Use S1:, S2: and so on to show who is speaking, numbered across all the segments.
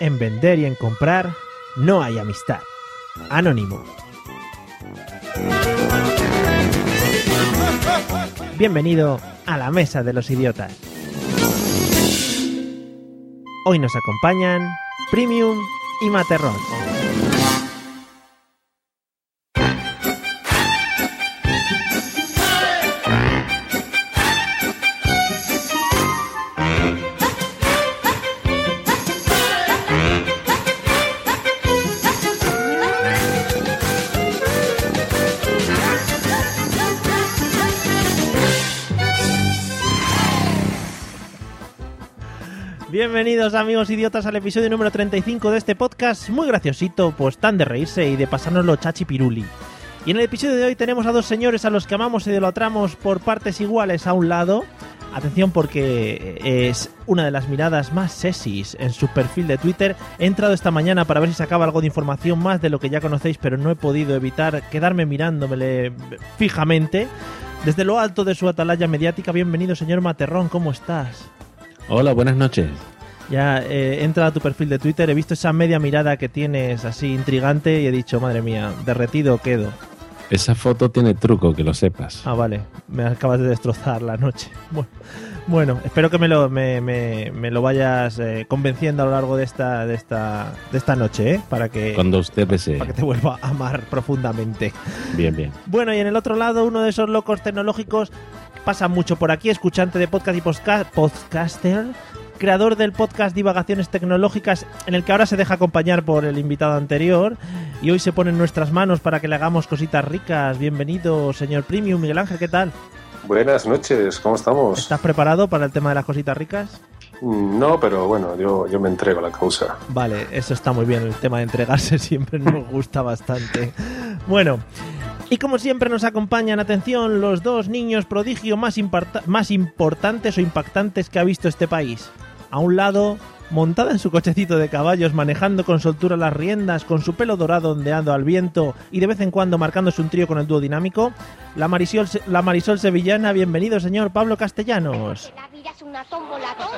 S1: En vender y en comprar no hay amistad. Anónimo. Bienvenido a la Mesa de los Idiotas. Hoy nos acompañan Premium y Materrón. Bienvenidos amigos idiotas al episodio número 35 de este podcast muy graciosito, pues tan de reírse y de pasárnoslo chachi piruli. Y en el episodio de hoy tenemos a dos señores a los que amamos y idolatramos por partes iguales a un lado. Atención porque es una de las miradas más sexys en su perfil de Twitter. He entrado esta mañana para ver si sacaba algo de información más de lo que ya conocéis, pero no he podido evitar quedarme mirándomele fijamente. Desde lo alto de su atalaya mediática, bienvenido señor Materrón, ¿cómo estás?
S2: Hola, buenas noches.
S1: Ya eh, he entrado a tu perfil de Twitter, he visto esa media mirada que tienes así intrigante y he dicho, madre mía, derretido quedo.
S2: Esa foto tiene truco, que lo sepas.
S1: Ah, vale, me acabas de destrozar la noche. Bueno, bueno espero que me lo, me, me, me lo vayas eh, convenciendo a lo largo de esta, de esta, de esta noche, ¿eh? Para que,
S2: Cuando usted desee.
S1: para que te vuelva a amar profundamente.
S2: Bien, bien.
S1: Bueno, y en el otro lado, uno de esos locos tecnológicos pasa mucho por aquí, escuchante de podcast y podcaster, creador del podcast Divagaciones Tecnológicas, en el que ahora se deja acompañar por el invitado anterior, y hoy se pone en nuestras manos para que le hagamos cositas ricas. Bienvenido, señor Premium. Miguel Ángel, ¿qué tal?
S3: Buenas noches, ¿cómo estamos?
S1: ¿Estás preparado para el tema de las cositas ricas?
S3: Mm, No, pero bueno, yo, yo me entrego a la causa.
S1: Vale, eso está muy bien, el tema de entregarse siempre nos gusta bastante. Bueno, y como siempre nos acompañan, atención, los dos niños prodigio más, más importantes o impactantes que ha visto este país. A un lado, montada en su cochecito de caballos, manejando con soltura las riendas, con su pelo dorado ondeando al viento y de vez en cuando marcándose un trío con el dúo dinámico, la Marisol, la Marisol sevillana, bienvenido señor Pablo Castellanos.
S4: La vida es una tómbola, tom,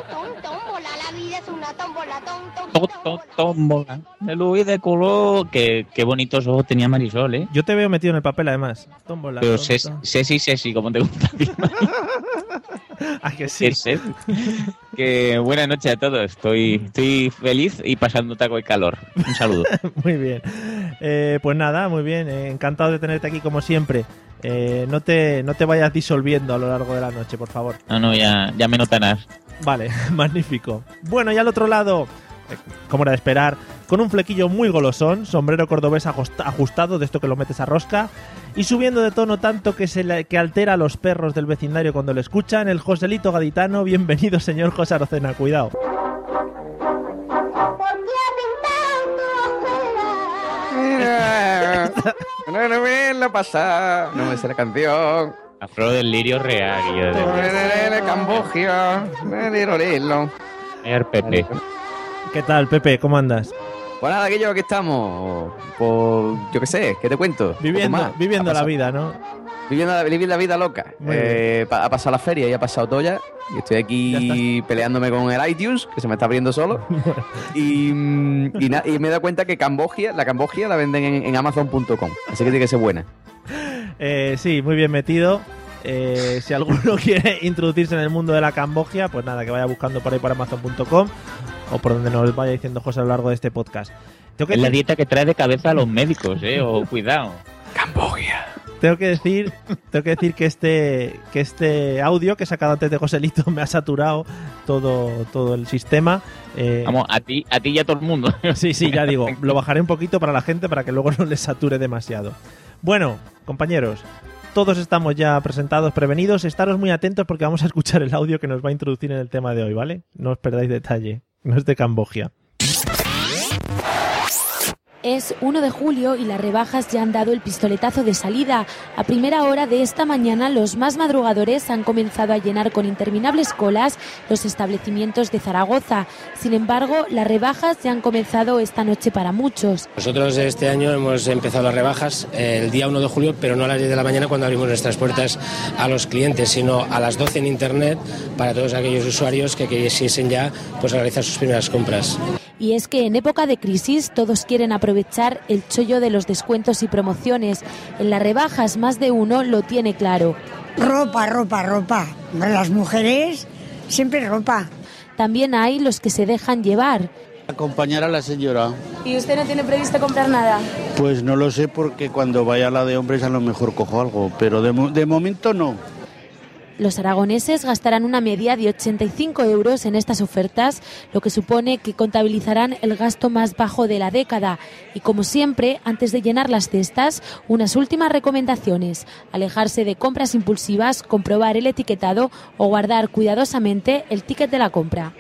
S4: tómbola. La vida es una tómbola, tom, tom,
S5: To- to- tómbola. De luz y de color. Qué, qué bonitos ojos tenía Marisol, ¿eh?
S1: Yo te veo metido en el papel además. Tómbola,
S5: Pero sesi, sesi, como te gusta. a
S1: que sí.
S5: Es. Que buenas noches a todos. Estoy, estoy feliz y pasando taco y calor. Un saludo.
S1: Muy bien. Eh, pues nada, muy bien. eh, encantado de tenerte aquí como siempre. Eh, no, te, no te vayas disolviendo a lo largo de la noche, por favor.
S5: No, no, ya, ya me notarás.
S1: Vale, magnífico. Bueno, y al otro lado, como era de esperar, con un flequillo muy golosón, sombrero cordobés ajusta- ajustado, de esto que lo metes a rosca, y subiendo de tono tanto que, se le- que altera a los perros del vecindario cuando lo escuchan, el Joselito Gaditano. Bienvenido, señor José Arocena, cuidado.
S4: ¿Por qué ha pintado tu
S6: No, no me la pasa, no me sé la canción.
S5: La flor del lirio real. Señor Pepe.
S1: ¿Qué tal, Pepe? ¿Cómo andas?
S6: Pues nada, Guillo, aquí estamos. Pues yo qué sé, ¿qué te cuento?
S1: Viviendo,
S6: más.
S1: viviendo la vida, ¿no?
S6: Viviendo la, viviendo la vida loca. Eh, pa- ha pasado la feria y ha pasado todo ya. Y estoy aquí peleándome con el iTunes, que se me está abriendo solo. y, y, na- y me he dado cuenta que Cambogia, la Cambogia la venden en, en Amazon.com. Así que tiene que ser buena.
S1: Eh, sí, muy bien metido. Eh, si alguno quiere introducirse en el mundo de la Cambogia, pues nada, que vaya buscando por ahí por Amazon.com o por donde nos vaya diciendo José a lo largo de este podcast. Tengo que,
S5: Es la dieta que trae de cabeza a los médicos, ¿eh? O cuidado.
S6: Cambogia.
S1: tengo que decir, tengo que decir que este, que este audio que he sacado antes de Joselito me ha saturado todo, todo el sistema. Eh,
S5: Vamos, a ti, a ti y a todo el mundo.
S1: Sí, sí, ya digo, lo bajaré un poquito para la gente para que luego no les sature demasiado. Bueno, compañeros, todos estamos ya presentados, prevenidos. Estaros muy atentos porque vamos a escuchar el audio que nos va a introducir en el tema de hoy, ¿vale? No os perdáis detalle. no es de Cambogia.
S7: Es 1 de julio y las rebajas ya han dado el pistoletazo de salida. A primera hora de esta mañana, los más madrugadores han comenzado a llenar con interminables colas los establecimientos de Zaragoza. Sin embargo, las rebajas ya han comenzado esta noche para muchos.
S8: Nosotros este año hemos empezado las rebajas eh, el día 1 de julio, pero no a las 10 de la mañana cuando abrimos nuestras puertas a los clientes, sino a las 12 en Internet para todos aquellos usuarios que quisiesen ya pues, realizar sus primeras compras.
S7: Y es que en época de crisis todos quieren aprovechar el chollo de los descuentos y promociones. En las rebajas más de uno lo tiene claro.
S9: Ropa, ropa, ropa. Las mujeres siempre ropa.
S7: También hay los que se dejan llevar.
S10: Acompañar a la señora.
S7: ¿Y usted no tiene previsto comprar nada?
S10: Pues no lo sé porque cuando vaya a la de hombres a lo mejor cojo algo, pero de, mo- de momento no.
S7: Los aragoneses gastarán una media de 85 euros en estas ofertas, lo que supone que contabilizarán el gasto más bajo de la década. Y como siempre, antes de llenar las cestas, unas últimas recomendaciones. Alejarse de compras impulsivas, comprobar el etiquetado o guardar cuidadosamente el ticket de la compra.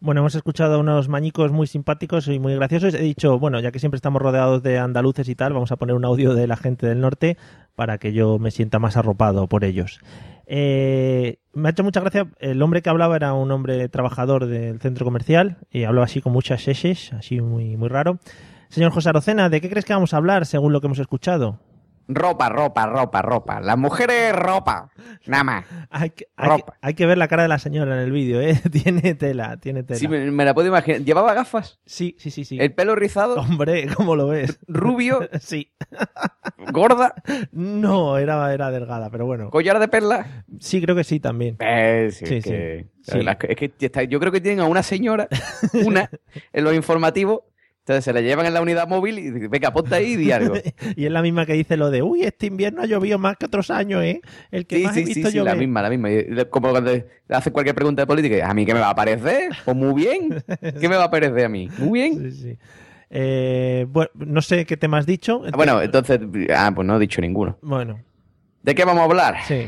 S1: Bueno, hemos escuchado unos mañicos muy simpáticos y muy graciosos. He dicho, bueno, ya que siempre estamos rodeados de andaluces y tal, vamos a poner un audio de la gente del norte para que yo me sienta más arropado por ellos. Eh, me ha hecho mucha gracia, el hombre que hablaba era un hombre trabajador del centro comercial y hablaba así con muchas sheses, así muy, muy raro. Señor José Arocena, ¿de qué crees que vamos a hablar según lo que hemos escuchado?
S6: Ropa, ropa, ropa, ropa. Las mujeres, ropa. Nada más.
S1: Hay que, hay que- hay que ver la cara de la señora en el vídeo, ¿eh? tiene tela, tiene tela.
S6: Sí, me, me la puedo imaginar. ¿Llevaba gafas?
S1: Sí, sí, sí, sí.
S6: ¿El pelo rizado?
S1: Hombre, ¿cómo lo ves?
S6: ¿Rubio?
S1: sí.
S6: ¿Gorda?
S1: No, era, era delgada, pero bueno.
S6: ¿Collar de perlas?
S1: Sí, creo que sí también.
S6: Eh, sí,
S1: Sí,
S6: es que,
S1: sí.
S6: es que está- yo creo que tienen a una señora, una, en los informativos. Entonces se la llevan en la unidad móvil y venga, ponte ahí y di algo.
S1: y es la misma que dice lo de, uy, este invierno ha llovido más que otros años, ¿eh? El que
S6: Sí,
S1: más
S6: sí,
S1: he
S6: sí,
S1: visto
S6: sí, la
S1: llover".
S6: misma, la misma. Y le- Como cuando le hacen cualquier pregunta de política, ¿a mí qué me va a parecer? Pues muy bien. ¿Qué me va a parecer a mí? Muy bien.
S1: Sí, sí. Eh, bueno, no sé qué tema has dicho.
S6: Ah, Bueno, entonces, ah, pues no he dicho ninguno.
S1: Bueno,
S6: ¿De qué vamos a hablar?
S1: sí.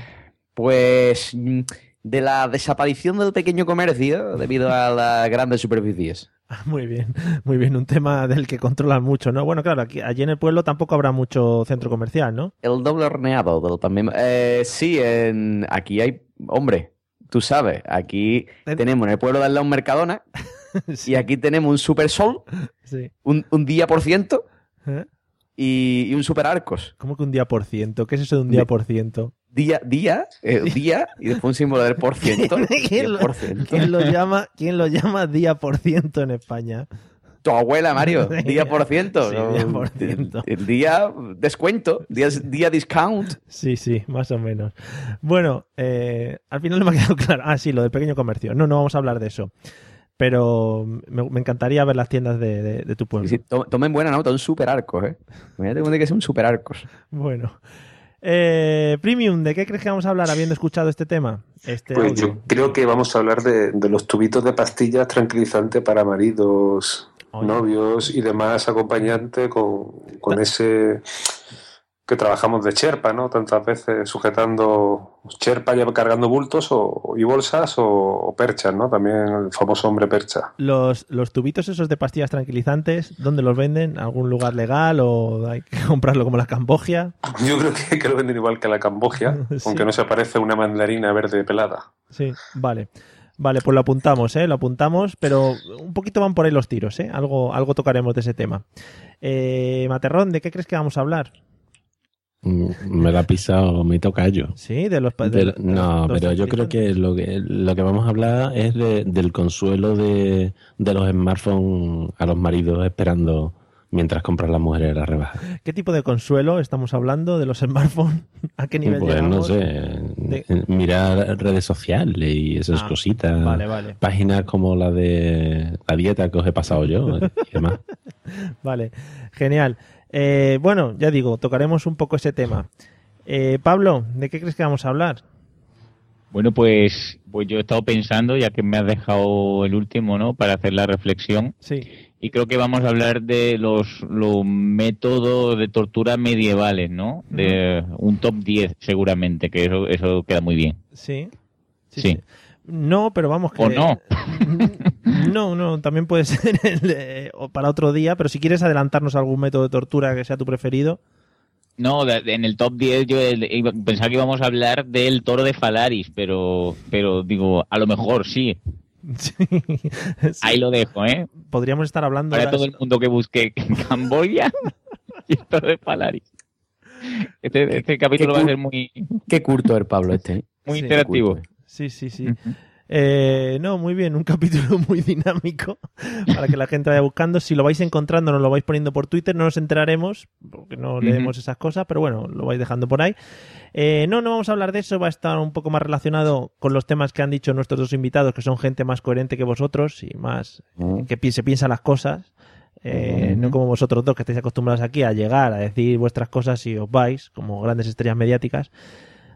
S6: Pues mm, de la desaparición del pequeño comercio debido a las grandes superficies.
S1: Muy bien, muy bien. Un tema del que controlan mucho, ¿no? Bueno, claro, aquí, allí en el pueblo tampoco habrá mucho centro comercial, ¿no?
S6: El doble horneado del también. Eh, sí, en, aquí hay. Hombre, tú sabes, aquí
S1: Ten-
S6: tenemos en el pueblo de al lado un Mercadona y aquí tenemos un Super Sol,
S1: Sí.
S6: un, un día por ciento
S1: ¿Eh?
S6: y, y un Super Arcos.
S1: ¿Cómo que un día por ciento? ¿Qué es eso de un día por ciento?
S6: Día, día, eh, día y después un símbolo del por ciento.
S1: ¿Quién lo,
S6: 10%.
S1: quién lo llama, ¿Quién lo llama día por ciento en España?
S6: Tu abuela, Mario, día por ciento.
S1: Sí,
S6: ¿no?
S1: día por ciento.
S6: El, el día descuento, día, día discount.
S1: Sí, sí, más o menos. Bueno, eh, al final no me ha quedado claro. Ah, sí, lo del pequeño comercio. No, no vamos a hablar de eso. Pero me, me encantaría ver las tiendas de, de- de tu pueblo.
S6: Sí, to- tomen buena nota, un Super Arcos, ¿eh? Imagínate que ser un Super Arcos.
S1: Bueno. Eh, Premium, ¿de qué crees que vamos a hablar habiendo escuchado este tema? Este
S3: Pues
S1: audio.
S3: yo creo que vamos a hablar de, de los tubitos de pastillas tranquilizantes para maridos,
S1: Oye.
S3: novios y demás acompañantes con, con ese que trabajamos de Sherpa, ¿no? Tantas veces sujetando Sherpa ya cargando bultos o, y bolsas o, o perchas, ¿no? También el famoso hombre percha.
S1: Los, los tubitos esos de pastillas tranquilizantes, ¿dónde los venden? ¿Algún lugar legal o hay que comprarlo como la Cambogia?
S3: Yo creo que, que lo venden igual que la Cambogia,
S1: Sí.
S3: aunque no se parece una mandarina verde pelada.
S1: Sí, vale. Vale, pues lo apuntamos, ¿eh? Lo apuntamos, pero un poquito van por ahí los tiros, ¿eh? Algo, algo tocaremos de ese tema. Eh, Materrón, ¿de qué crees que vamos a hablar?
S2: Me la ha pisado mi tocayo.
S1: Sí, de los... pa- de-
S2: Pero-
S1: de
S2: no,
S1: los
S2: pero yo creo que lo que lo que vamos a hablar es de- del consuelo de, de los smartphones a los maridos esperando mientras compran las mujeres la rebaja.
S1: ¿Qué tipo de consuelo estamos hablando de los smartphones? ¿A qué nivel
S2: Pues no sé,
S1: De-
S2: mirar redes sociales y esas
S1: Ah,
S2: cositas.
S1: Vale, vale.
S2: Páginas como la de la dieta que os he pasado yo y demás.
S1: Vale, genial. Eh, bueno, ya digo, tocaremos un poco ese tema. Eh, Pablo, ¿de qué crees que vamos a hablar?
S5: Bueno, pues, pues yo he estado pensando, ya que me has dejado el último, ¿no? Para hacer la reflexión.
S1: Sí.
S5: Y creo que vamos a hablar de los, los métodos de tortura medievales, ¿no? De un top 10, seguramente, que eso, eso queda muy bien.
S1: Sí. Sí.
S5: Sí.
S1: sí. No, pero vamos que...
S5: ¿O no?
S1: No, no, también puede ser el, eh, para otro día, pero si quieres adelantarnos algún método de tortura que sea tu preferido.
S5: No, de- de- en el top 10 yo pensaba que íbamos a hablar del toro de Falaris, pero, pero digo, a lo mejor sí. Ahí lo dejo, ¿eh?
S1: Podríamos estar hablando...
S5: Para todo el mundo que busque en Camboya y el toro de Falaris. Este, este capítulo va a ser muy,
S6: Qué curto el Pablo este. ¿eh?
S5: muy
S1: Sí,
S5: interactivo.
S1: Sí, sí, sí. Eh, no, muy bien, un capítulo muy dinámico para que la gente vaya buscando. Si lo vais encontrando, nos lo vais poniendo por Twitter, no nos enteraremos, porque no leemos esas cosas, pero bueno, lo vais dejando por ahí. Eh, no, no vamos a hablar de eso, va a estar un poco más relacionado con los temas que han dicho nuestros dos invitados, que son gente más coherente que vosotros y más que se piensa las cosas. Eh, No como vosotros dos que estáis acostumbrados aquí a llegar a decir vuestras cosas y os vais como grandes estrellas mediáticas.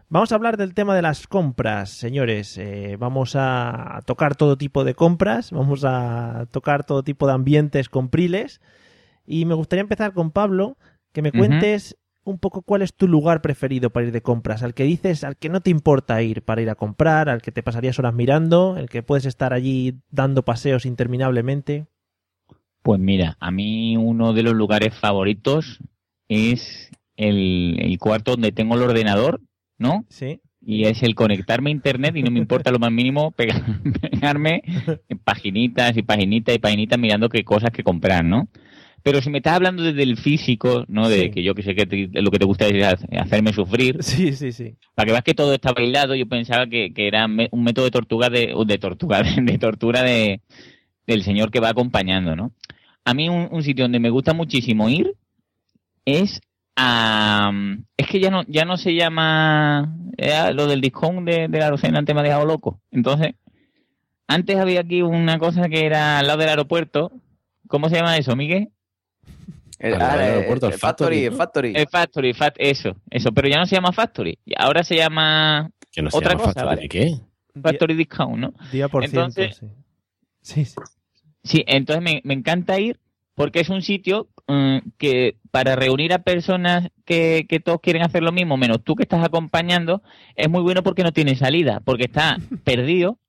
S1: Vamos a hablar del tema de las compras, señores. Eh, vamos a tocar todo tipo de compras, vamos a tocar todo tipo de ambientes compriles. Y me gustaría empezar con Pablo, que me cuentes un poco cuál es tu lugar preferido para ir de compras, al que dices, al que no te importa ir para ir a comprar, al que te pasarías horas mirando, el que puedes estar allí dando paseos interminablemente.
S5: Pues mira, a mí uno de los lugares favoritos es el, el cuarto donde tengo el ordenador, ¿no?
S1: Sí.
S5: Y es el conectarme a internet y no me importa lo más mínimo pega- pegarme en paginitas y paginitas y paginitas mirando qué cosas que comprar, ¿no? Pero si me estás hablando desde el físico, ¿no? De
S1: Sí.
S5: que yo que sé que te- lo que te gusta es ha- hacerme sufrir,
S1: Sí, sí, sí.
S5: para que veas que todo está bailado, yo pensaba que, que era me- un método de tortuga de, de tortuga, de, tortura de, del señor que va acompañando, ¿no? A mí un, un sitio donde me gusta muchísimo ir es Es que ya no, ya no se llama... era lo del discount de, de la Rosena antes me ha dejado loco. Entonces, antes había aquí una cosa que era al lado del aeropuerto. ¿Cómo se llama eso, Miguel?
S6: El,
S2: Al lado
S6: ah,
S2: del
S6: el-
S2: aeropuerto, el
S6: el Factory,
S2: Factory,
S6: el. Factory.
S5: El Fat- eso, eso. Pero ya no se llama Factory. Ahora se llama
S2: Que no se
S5: Otra
S2: llama
S5: cosa,
S2: Factory,
S5: ¿vale?
S2: ¿qué?
S5: Factory Discount, ¿no?
S1: Día por
S5: Entonces-
S1: ciento, sí. Sí, sí.
S5: Sí, entonces me, me encanta ir porque es un sitio mm, que para reunir a personas que, que todos quieren hacer lo mismo, menos tú que estás acompañando, es muy bueno porque no tiene salida, porque está perdido,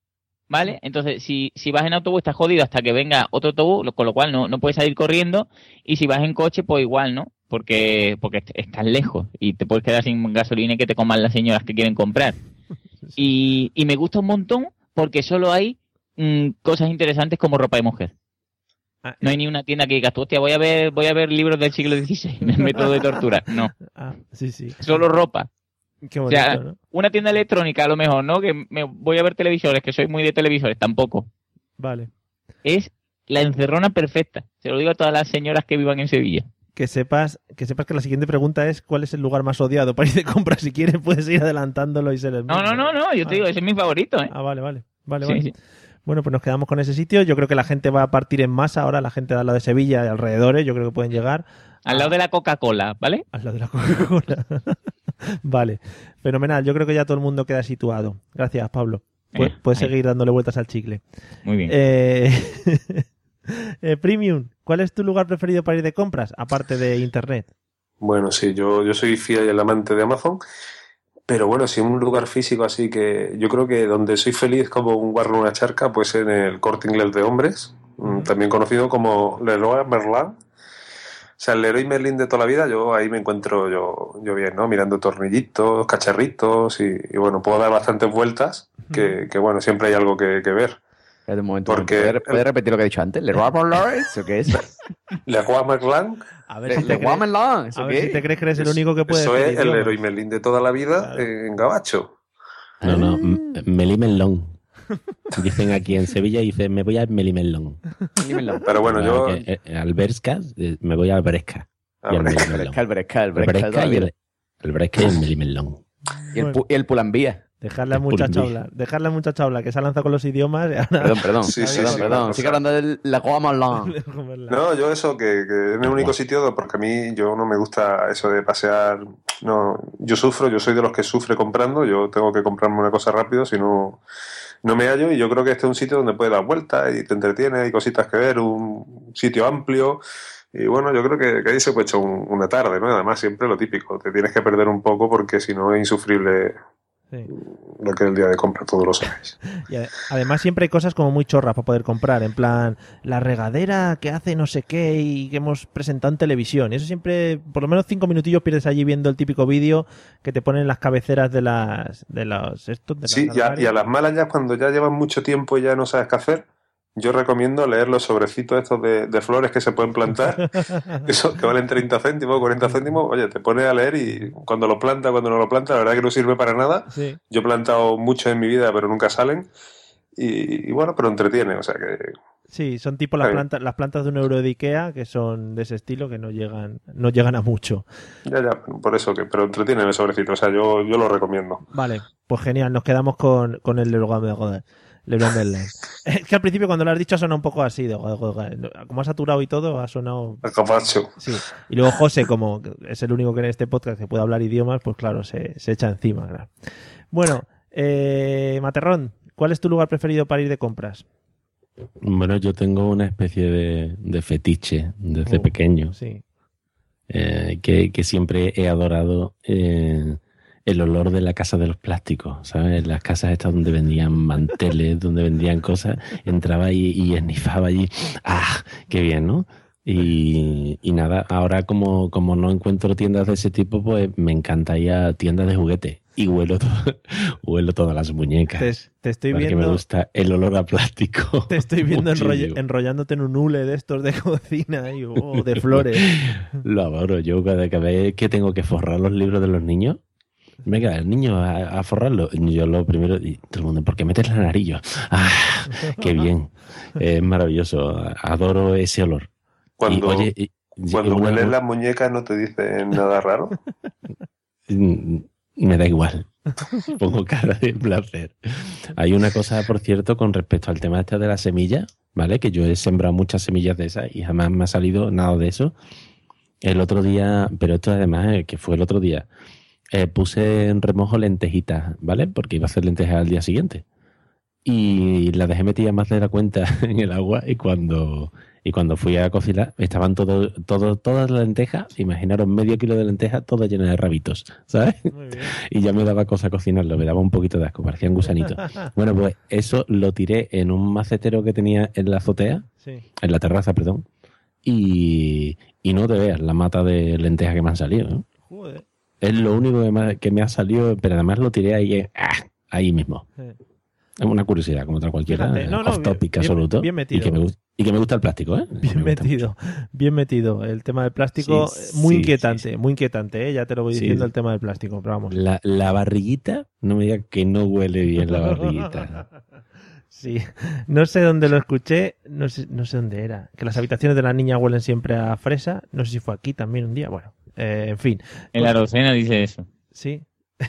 S5: ¿vale? Entonces, si, si vas en autobús estás jodido hasta que venga otro autobús, con lo cual no, no puedes salir corriendo, y si vas en coche, pues igual, ¿no? Porque, porque est- estás lejos y te puedes quedar sin gasolina y que te coman las señoras que quieren comprar. Y, y me gusta un montón porque solo hay mm, cosas interesantes como ropa de mujer.
S1: Ah,
S5: No hay ni una tienda que digas, hostia, voy a ver, voy a ver libros del siglo XVI, método de tortura. No,
S1: ah, sí, sí.
S5: solo ropa.
S1: Qué
S5: O
S1: bonito,
S5: sea,
S1: ¿no?
S5: una tienda electrónica a lo mejor, ¿no? Que me voy a ver televisores, que soy muy de televisores, tampoco.
S1: Vale.
S5: Es la encerrona perfecta. Se lo digo a todas las señoras que vivan en Sevilla.
S1: Que sepas, que sepas que la siguiente pregunta es cuál es el lugar más odiado para ir de compras. Si quieres, puedes ir adelantándolo y ser el
S5: No, no, no, no, yo te
S1: Ah.
S5: digo, ese es mi favorito, ¿eh?
S1: Ah, vale, vale. Vale,
S5: Sí,
S1: vale.
S5: sí.
S1: Bueno, pues nos quedamos con ese sitio. Yo creo que la gente va a partir en masa ahora, la gente de al lado de Sevilla y alrededores. Yo creo que pueden llegar
S5: Al lado de la Coca-Cola, ¿vale?
S1: al lado de la Coca-Cola. vale, fenomenal. Yo creo que ya todo el mundo queda situado. Gracias, Pablo. Pu-
S5: Eh,
S1: puedes seguir dándole vueltas al chicle.
S5: Muy bien.
S1: Eh, eh, Premium, ¿cuál es tu lugar preferido para ir de compras? Aparte de Internet.
S3: Bueno, sí, yo, yo soy fiel y el amante de Amazon, pero bueno, si un lugar físico así que yo creo que donde soy feliz como un guarro en una charca, pues en el Corte Inglés de hombres, mm, también conocido como Leroy Merlin. O sea, el Leroy Merlin de toda la vida, yo ahí me encuentro yo, yo bien, ¿no? Mirando tornillitos, cacharritos y, y bueno, puedo dar bastantes vueltas, que, que bueno, siempre hay algo que, que ver.
S6: Espérate un momento.
S3: Porque-
S6: ¿Puedes, puedes repetir lo que he dicho antes? ¿Leroy Merlin? ¿Eso qué es?
S3: Leroy Merlin,
S1: A ver,
S6: Le-
S1: si te,
S6: Leroy
S1: crees, a
S6: ¿eso
S1: ver si te
S6: es?
S1: crees que eres el único que puede
S3: eso
S1: decir
S3: es el. Leroy Merlin de toda la vida
S1: Claro.
S3: en Gabacho.
S2: No, no,
S6: Ah.
S2: Melimelón. Dicen aquí en Sevilla, dice, me voy a Melimelón.
S3: Pero bueno, yo...
S2: Eh, eh, al Berska, eh, me voy al Bresca. al.
S6: Bresca, el Bresca, El Bresca.
S2: Bresca y el, Melimelón.
S6: Y el, pu- y el Pulambía.
S2: Es
S1: muchacho
S2: Pulambí.
S1: hablar. Dejarle al muchacho hablar, que se ha lanzado con los idiomas. y ahora-
S6: Perdón, perdón.
S3: Sí, sí,
S6: perdón,
S3: sí,
S6: perdón.
S3: una
S6: Sigue
S3: cosa.
S6: hablando del Leroy Merlin.
S3: No, yo eso, que, que es el único sitio, porque a mí yo no me gusta eso de pasear. No, yo sufro, yo soy de los que sufre comprando, yo tengo que comprarme una cosa rápido, si no, no me hallo. Y yo creo que este es un sitio donde puedes dar vueltas y te entretiene, hay cositas que ver, un sitio amplio. Y bueno, yo creo que, que ahí se puede echar un- una tarde, ¿no? Además, siempre lo típico, te tienes que perder un poco porque si no es insufrible
S1: Sí.
S3: lo que el día de compra, todos lo sabéis.
S1: Y ade- además siempre hay cosas como muy chorras para poder comprar, en plan la regadera que hace no sé qué y que hemos presentado en televisión. Y eso siempre, por lo menos cinco minutillos pierdes allí viendo el típico vídeo que te ponen las cabeceras de las de los estos de las
S3: Sí, y a, y a las malas ya cuando ya llevan mucho tiempo y ya no sabes qué hacer, yo recomiendo leer los sobrecitos estos de, de flores que se pueden plantar, que valen 30 céntimos, 40 céntimos, oye, te pones a leer y cuando lo planta, cuando no lo planta, la verdad que no sirve para nada.
S1: Sí.
S3: Yo he plantado mucho en mi vida, pero nunca salen. Y, y bueno, pero entretiene, o sea que
S1: Sí, son tipo las plantas, las plantas de un euro de Ikea que son de ese estilo que no llegan, no llegan a mucho.
S3: ya, ya, por eso que, pero entretiene el sobrecito, o sea, yo, yo lo recomiendo.
S1: Vale, pues genial, nos quedamos con, con el Leroy Merlin. Leroy Merlin. Es que al principio cuando lo has dicho ha sonado un poco así, de, como ha saturado y todo, ha sonado...
S3: El capacho.
S1: Sí. Y luego José, como es el único que en este podcast que puede hablar idiomas, pues claro, se, se echa encima. claro. Bueno, eh, Materrón, ¿cuál es tu lugar preferido para ir de compras?
S2: Bueno, yo tengo una especie de, de fetiche desde
S1: Oh,
S2: pequeño,
S1: Sí.
S2: eh, que, que siempre he adorado eh, el olor de la casa de los plásticos, ¿sabes? Las casas estas donde vendían manteles, donde vendían cosas, entraba y, y esnifaba allí. ¡Ah! ¡Qué bien, ¿no? Y, y nada, ahora como, como no encuentro tiendas de ese tipo, pues me encanta ir a tiendas de juguete y huelo, to- huelo todas las muñecas.
S1: Te, te estoy viendo...
S2: me gusta el olor a plástico.
S1: Te estoy viendo enroll- enrollándote en un hule de estos de cocina y, oh, de flores.
S2: Lo adoro. Yo cada cada vez que tengo que forrar los libros de los niños, venga, el niño a, a forrarlo. Yo lo primero, y todo el mundo, ¿por qué metes la nariz? ¡Ah! ¡Qué bien! Es maravilloso. Adoro ese olor.
S3: Cuando,
S2: Y, oye, y- una-
S3: hueles las muñecas no te dicen nada raro.
S2: Mm, Me da igual. Pongo cara de placer. Hay una cosa, por cierto, con respecto al tema este de la semilla, ¿vale? Que yo he sembrado muchas semillas de esas y jamás me ha salido nada de eso. El otro día, pero esto además, eh, que fue el otro día, eh, puse en remojo lentejitas, ¿vale? Porque iba a hacer lentejas al día siguiente. Y las dejé metidas más de la cuenta en el agua y cuando, y cuando fui a cocinar estaban todo, todo, todas las lentejas, imaginaros medio kilo de lentejas, todas llenas de rabitos, ¿sabes? Y ya me daba cosa cocinarlo, me daba un poquito de asco, parecían gusanitos. Bueno, pues eso lo tiré en un macetero que tenía en la azotea,
S1: Sí.
S2: en la terraza, perdón, y, y no te veas la mata de lentejas que me han salido. ¿no?
S1: Joder.
S2: Es lo único que me, que me ha salido, pero además lo tiré ahí, ¡ah! ahí mismo.
S1: Sí.
S2: Es una curiosidad, como otra cualquiera,
S1: Fíjate, no, no,
S2: off topic
S1: bien-
S2: absoluto.
S1: bien metido.
S2: Y que, me, gust- y que me gusta el plástico, ¿eh?
S1: Bien
S2: Me
S1: metido, bien metido. El tema del plástico,
S2: Sí,
S1: eh, muy
S2: sí,
S1: inquietante, muy inquietante, ¿eh? ya te lo voy diciendo el tema del plástico, pero vamos.
S2: La, la barriguita, no me digas que no huele bien la barriguita.
S1: Sí, no sé dónde lo escuché, no sé, no sé dónde era. Que las habitaciones de la niña huelen siempre a fresa, no sé si fue aquí también un día, bueno, eh, en fin.
S5: En la docena dice eso.
S1: Sí.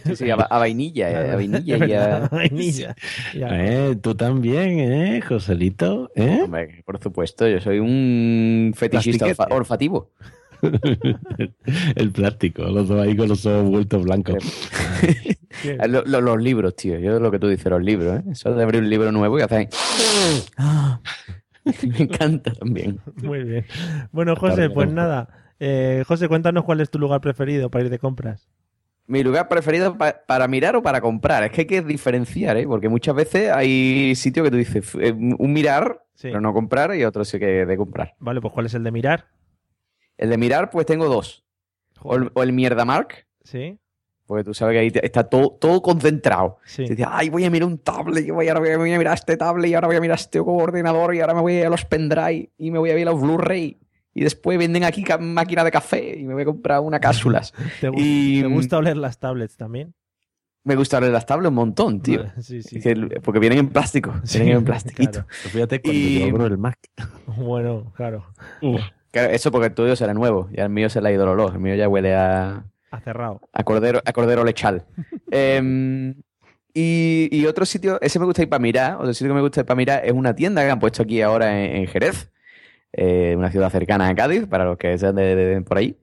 S6: Sí, sí, a, a vainilla, eh, a vainilla y a...
S1: verdad, vainilla.
S2: Eh, tú también, ¿eh, Joselito? ¿Eh?
S6: Hombre, por supuesto, yo soy un fetichista olfativo.
S2: el plástico, los dos ahí con los ojos vueltos blancos.
S6: Lo- lo- los libros, tío. Yo lo que tú dices, los libros, ¿eh? Eso de abrir un libro nuevo y hacer ahí. Me encanta también.
S1: Muy bien. Bueno, José, pues nada. Eh, José, cuéntanos cuál es tu lugar preferido para ir de compras.
S6: Mi lugar preferido pa- para mirar o para comprar. Es que hay que diferenciar, ¿eh? Porque muchas veces hay sitios que tú dices, eh, un mirar,
S1: Sí.
S6: pero no comprar, y otro sí que de comprar.
S1: Vale, pues ¿cuál es el de mirar?
S6: El de mirar, pues tengo dos. O el, o el Mierda Mark,
S1: Sí,
S6: porque tú sabes que ahí está todo, todo concentrado.
S1: sí.
S6: Te dice, ay, voy a mirar un tablet, y voy, ahora voy a, voy a mirar este tablet, y ahora voy a mirar este ordenador, y ahora me voy a los pendrive, y me voy a ver los Blu-ray. Y después venden aquí máquina de café, y me voy a comprar una cápsulas.
S1: ¿Te, gu-
S6: y
S1: te gusta oler las tablets también?
S6: me gusta oler las tablets un montón, tío.
S1: Vale, Sí, sí.
S6: Que porque vienen en plástico,
S1: Sí,
S6: vienen en plastiquito.
S1: claro.
S2: Fíjate cuando
S6: Y-
S2: yo abro el Mac.
S1: Bueno, claro.
S6: Claro, eso porque el tuyo será nuevo, ya el mío se le ha ido el olor, el mío ya huele a,
S1: Ha cerrado.
S6: a cordero, a cordero lechal. Em, y, y otro sitio, ese me gusta ir para mirar, otro sitio que me gusta ir para mirar es una tienda que han puesto aquí ahora en, en Jerez, eh, una ciudad cercana a Cádiz, para los que sean de, de- de por ahí,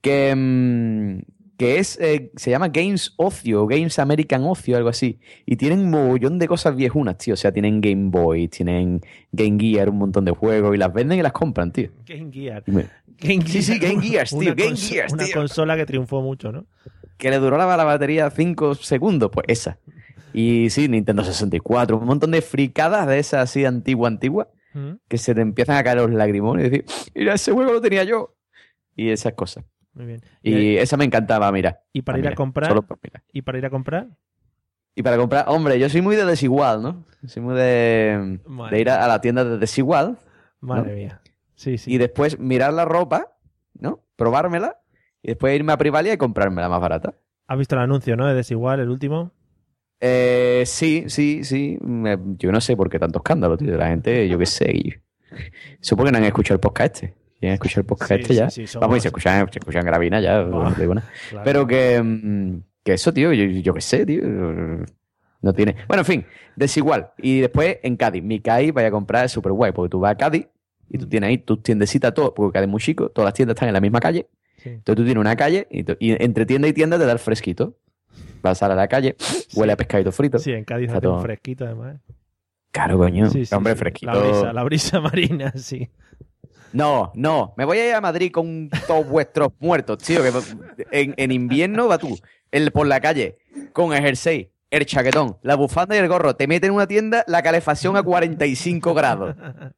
S6: que, em, que es eh, se llama Games Ocio, Games American Ocio, algo así. Y tienen un mogollón de cosas viejunas, tío. O sea, tienen Game Boy, tienen Game Gear, un montón de juegos, y las venden y las compran, tío.
S1: Game Gear.
S6: Me-
S1: Game
S6: Sí, sí, Game Gears, tío,
S1: Una
S6: Game Gears,
S1: Una
S6: tío.
S1: consola que triunfó mucho, ¿no?
S6: que le duró la, la batería 5 segundos, pues esa. Y sí, Nintendo 64, un montón de fricadas de esas así antigua, antigua,
S1: Mm,
S6: que se te empiezan a caer los lagrimones y decir, mira, ese juego lo tenía yo. Y esas cosas.
S1: Muy bien.
S6: Y esa me encantaba, mira.
S1: ¿Y para
S6: Ah,
S1: ir a comprar?
S6: solo por mirar.
S1: ¿Y para ir a comprar?
S6: Y para comprar, hombre, yo soy muy de desigual, ¿no? Soy muy de, de ir a, a la tienda de desigual
S1: Madre
S6: ¿no?
S1: mía. Sí, sí.
S6: y después mirar la ropa, ¿no? Probármela y después irme a Privalia y comprármela más barata.
S1: ¿Has visto el anuncio, no? De Desigual, el último.
S6: Eh, sí, sí, sí. Yo no sé por qué tanto escándalo, tío. La gente, yo qué sé. Supongo que no han escuchado el podcast este. Si han escuchado el podcast
S1: Sí,
S6: este ya.
S1: sí, sí, somos-
S6: Vamos, y se escuchan, se escuchan gravina ya.
S1: Claro.
S6: Pero que, mm, que eso, tío, yo, yo qué sé, tío. No tiene. Bueno, en fin, desigual. Y después en Cádiz. Mi Cádiz vaya a comprar es súper guay, porque tú vas a Cádiz y tú
S1: Mm.
S6: tienes ahí tus tiendecitas, todo, porque Cádiz es muy chico, todas las tiendas están en la misma calle. Entonces tú tienes una calle y, y entre tienda y tienda te da el fresquito. Vas a la calle, huele a pescadito frito.
S1: Sí, en Cádiz
S6: Está todo-
S1: fresquito, además.
S6: Claro, coño.
S1: Sí, sí,
S6: Hombre,
S1: sí.
S6: fresquito.
S1: La brisa, la brisa marina, sí.
S6: No, no. Me voy a ir a Madrid con todos vuestros muertos, tío. Que en, en invierno va tú el, por la calle con el jersey, el chaquetón, la bufanda y el gorro. Te meten en una tienda la calefacción a 45 grados.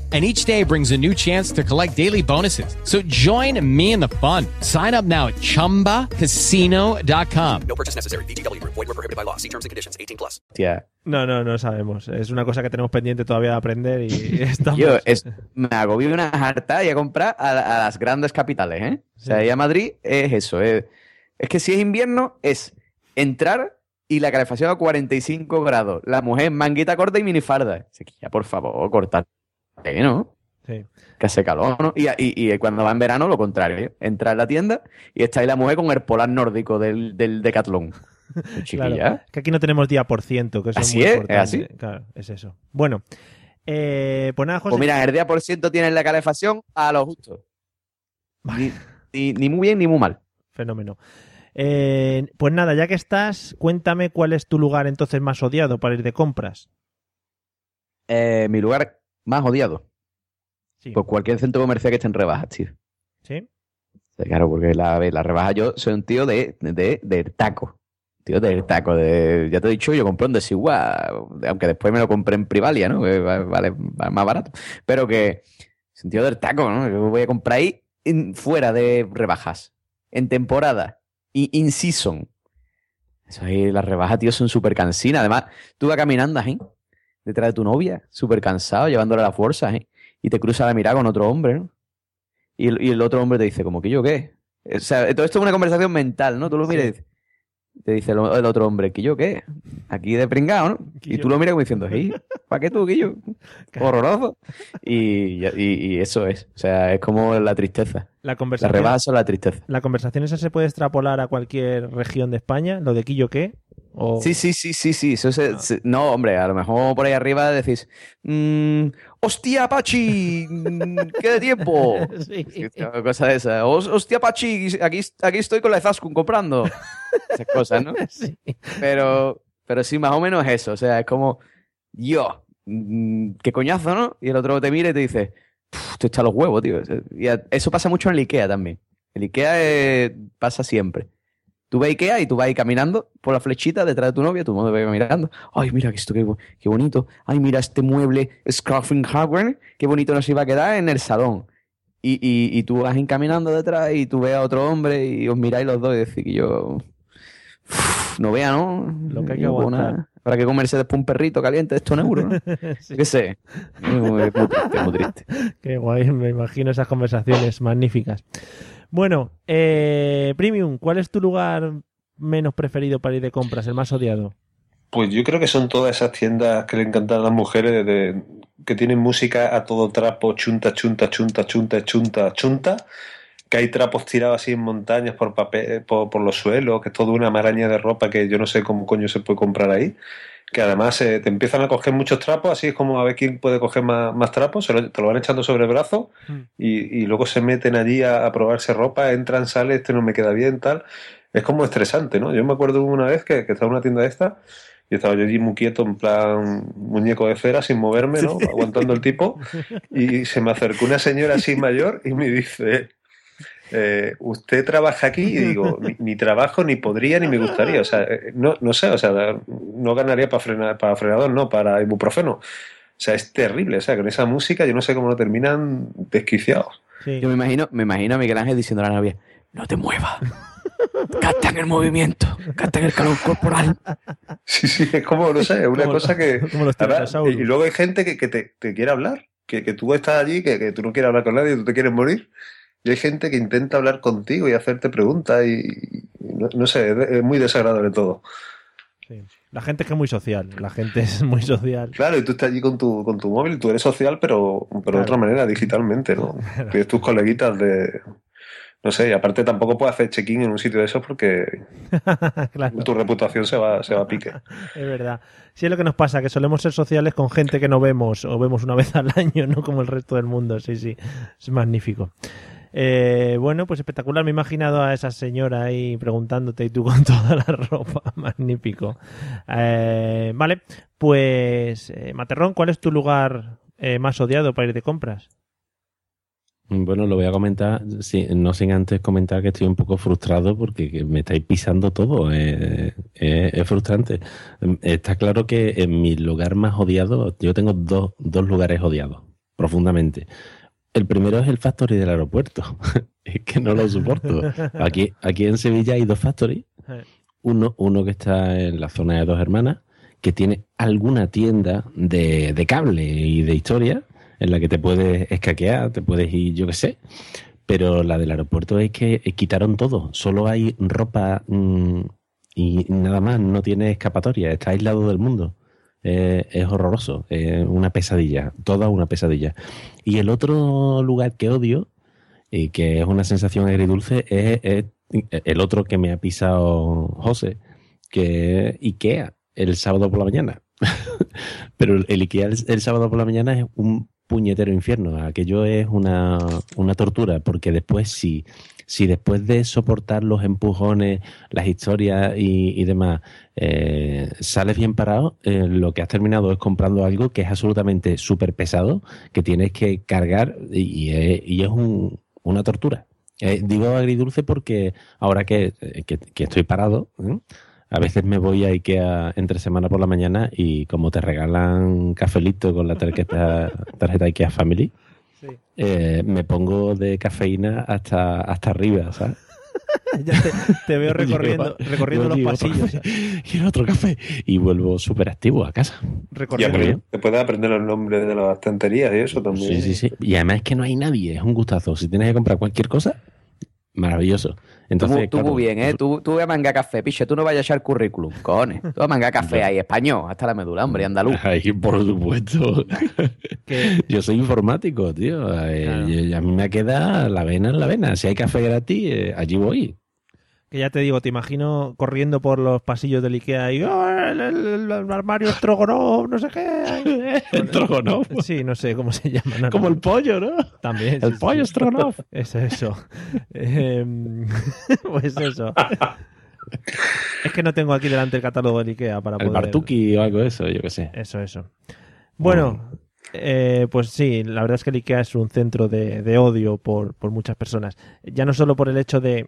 S11: And each day brings a new chance to collect daily bonuses. So join me in the fun. Sign up now at chumbacasino.com.
S12: No purchase necessary. VGW Group. Void were prohibited by law. See terms and conditions. 18 plus.
S6: Hostia.
S1: No, no, no sabemos. Es una cosa que tenemos pendiente todavía de aprender y estamos...
S6: Yo es, me agobio una harta y a comprar a, a las grandes capitales, ¿eh? O sea,
S1: Sí.
S6: ir a Madrid es eso. Es, es que si es invierno, es entrar y la calefacción a 45 grados. La mujer manguita corta y minifarda. Así que ya, por favor, cortate, ¿no?
S1: Sí.
S6: Que hace calor, ¿no? Y, y- y cuando va en verano, lo contrario. ¿eh? Entra en la tienda y está ahí la mujer con el polar nórdico del, del Decathlon. Chiquilla.
S1: Claro, que aquí no tenemos día por ciento, que eso
S6: Así
S1: es muy
S6: es, así.
S1: Claro, es eso. Bueno, eh, pues nada, José.
S6: Pues mira, el día por ciento tiene la calefacción a lo justo. Ni, ni- ni muy bien ni muy mal.
S1: Fenómeno. Eh, pues nada, ya que estás, cuéntame cuál es tu lugar entonces más odiado para ir de compras.
S6: Eh, mi lugar más odiado.
S1: Sí.
S6: Por cualquier centro comercial que esté en rebajas, tío.
S1: ¿Sí?
S6: Claro, porque la, la rebaja yo soy un tío de, de, de taco. Tío del taco. De, ya te he dicho, yo compré un desigual, aunque después me lo compré en Privalia, ¿no? Que va- vale va más barato. Pero que tío del taco, ¿no? Yo voy a comprar ahí en- fuera de rebajas, en temporada, y in season. Eso ahí, las rebajas, tío, son súper cansinas. Además, tú vas caminando ahí, detrás de tu novia, súper cansado, llevándole la fuerza, ¿eh? Y te cruza la mirada con otro hombre, ¿no? Y el, y el otro hombre te dice, como que yo qué. O sea, todo esto es una conversación mental, ¿no? Tú lo miras y te dice el, el otro hombre, ¿que yo qué? Aquí de pringado, ¿no? Y tú lo miras como diciendo, ¿y? ¿Para qué tú, Quillo? Horroroso. Y, y, y eso es. O sea, es como la tristeza.
S1: La conversación,
S6: rebajas son la tristeza.
S1: ¿La conversación esa se puede extrapolar a cualquier región de España? ¿Lo de Quillo qué? O...
S6: Sí, sí, sí, sí, sí. Eso se- se- no, hombre, a lo mejor por ahí arriba decís, mm, ¡hostia, Pachi! mm, ¡Qué de tiempo!
S1: Sí.
S6: Cosa de esa. "Hos- ¡Hostia, Pachi! Aquí, aquí estoy con la Zaskun comprando. Esas cosas, ¿no?
S1: Sí.
S6: Pero, pero sí, más o menos eso. O sea, es como, yo, mm, qué coñazo, ¿no? Y el otro te mira y te dice, "Puf, te echa los huevos, tío. Y eso pasa mucho en el IKEA también. El IKEA eh, pasa siempre. Tú ves Ikea y tú vas ahí caminando por la flechita detrás de tu novia, tu novia va mirando. Ay, mira esto qué, bo- qué bonito. Ay, mira este mueble Scarfing Hardware, qué bonito nos iba a quedar en el salón. Y, y, y tú vas encaminando detrás y tú ves a otro hombre y os miráis los dos y decís que yo. Uf, no vea, ¿no?
S1: Lo que hay que aguantar.
S6: Habrá que comerse después un perrito caliente de estos euros, ¿no? ¿Qué sé? Muy, es muy triste, es muy triste.
S1: Qué guay, me imagino esas conversaciones magníficas. Bueno, eh, Premium, ¿cuál es tu lugar menos preferido para ir de compras, el más odiado?
S3: Pues yo creo que son todas esas tiendas que le encantan a las mujeres de, que tienen música a todo trapo, chunta, chunta, chunta, chunta, chunta, chunta, que hay trapos tirados así en montañas por papel, por, por los suelos, que es toda una maraña de ropa que yo no sé cómo coño se puede comprar ahí. Que además eh, te empiezan a coger muchos trapos, así es como a ver quién puede coger más, más trapos, se lo- te lo van echando sobre el brazo y, y luego se meten allí a, a probarse ropa, entran, salen, este no me queda bien, tal. Es como estresante, ¿no? Yo me acuerdo una vez que, que estaba en una tienda esta y estaba yo allí muy quieto, en plan muñeco de cera, sin moverme, ¿no? Aguantando el tipo. Y se me acercó una señora así mayor y me dice, eh, ¿usted trabaja aquí? Y digo, ni, ni trabajo, ni podría, ni me gustaría. O sea, eh, no, no sé, o sea, no ganaría para, frenar, para frenador, no, para ibuprofeno. O sea, es terrible. O sea, con esa música yo no sé cómo lo terminan desquiciados.
S6: Yo me imagino, me imagino a Miguel Ángel diciendo a la novia, no te muevas. Capta en el movimiento, capta en el calor corporal.
S3: Sí, sí, es como, no sé, una
S1: Como-
S3: cosa que... Además,
S1: tiranosaurus.
S3: y luego hay gente que, que te, te quiere hablar, que, que tú estás allí, que, que tú no quieres hablar con nadie, tú te quieres morir. Y hay gente que intenta hablar contigo y hacerte preguntas y, y no, no sé, es, muy desagradable todo.
S1: La gente es que es muy social, la gente es muy social.
S3: Claro, y tú estás allí con tu, con tu móvil, tú eres social, pero, pero de otra manera, digitalmente, ¿no? Tienes tus coleguitas de... No sé, y aparte tampoco puedes hacer check-in en un sitio de esos porque tu reputación se va, se va a pique.
S1: Es verdad. Sí, es lo que nos pasa, que solemos ser sociales con gente que no vemos o vemos una vez al año, no como el resto del mundo. Sí, sí, es magnífico. Eh, bueno, pues espectacular. Me he imaginado a esa señora ahí preguntándote y tú con toda la ropa. Magnífico. Eh, vale, pues eh, Materrón, ¿cuál es tu lugar eh, más odiado para ir de compras?
S2: Bueno, lo voy a comentar, sí, no sin antes comentar que estoy un poco frustrado porque que me estáis pisando todo. eh, es frustrante. Em, Está claro que en mi lugar más odiado, yo tengo dos, dos lugares odiados, profundamente. El primero es el factory del aeropuerto. es que no lo soporto. Aquí, aquí en Sevilla hay dos factories. Uno, uno que está en la zona de dos hermanas, que tiene alguna tienda de, de cable y de historia, en la que te puedes escaquear, te puedes ir, yo qué sé. Pero la del aeropuerto es que eh, quitaron todo. Solo hay ropa mm, y nada más. No tiene escapatoria. Está aislado del mundo. Eh, es horroroso. Es una pesadilla. Toda una pesadilla. Y el otro lugar que odio, y que es una sensación agridulce, es, es el otro que me ha pisado José, que es Ikea, el sábado por la mañana. Pero el- Ikea el sábado por la mañana es un puñetero infierno. Aquello es una, una tortura, porque después si, si después de soportar los empujones, las historias y, demás, eh, sales bien parado, eh, lo que has terminado es comprando algo que es absolutamente súper pesado, que tienes que cargar y, y es, y es un- una tortura. Eh, digo agridulce porque ahora que, que- que estoy parado, ¿eh? A veces me voy a Ikea entre semana por la mañana y como te regalan cafelito con la tarjeta, tarjeta Ikea Family, eh, me pongo de cafeína hasta, hasta arriba, ¿sabes?
S1: ya te, te veo recorriendo,
S2: Llevo-
S1: recorriendo los pasillos.
S2: Quiero otro café. Y vuelvo súper activo a casa.
S1: Recorriendo.
S3: te puedes aprender los nombres de las estanterías y eso también.
S2: Sí, sí, sí. Y además es que no hay nadie, es un gustazo. Si tienes que comprar cualquier cosa, maravilloso. Entonces,
S6: tú,
S2: claro,
S6: bien, ¿eh? Tú, tú a manga café, piche, tú no vayas a echar currículum, cojones. Tú a manga café ahí, español, hasta la medula, hombre, andaluz.
S2: Ay, por supuesto. Yo soy informático, tío. Eh, a mí me queda la vena en la vena. Si hay café gratis, eh, allí voy.
S1: Que ya te digo, te imagino corriendo por los pasillos del Ikea y "Oh, el, el- el armario Strogonov, no sé qué.
S2: Strogonov.
S1: Sí, no sé cómo se llama. no,
S2: Como
S1: no.
S2: el pollo, ¿no?
S1: También.
S2: El
S1: sí,
S2: pollo
S1: sí.
S2: Strogonov.
S1: Es eso. Em, pues eso. Es que no tengo aquí delante el catálogo del Ikea para
S2: El
S1: poder...
S2: Bartuki o algo de eso, yo qué sé.
S1: Eso, eso. Bueno, eh, pues sí, la verdad es que el IKEA es un centro de, de odio por, por muchas personas. Ya no solo por el hecho de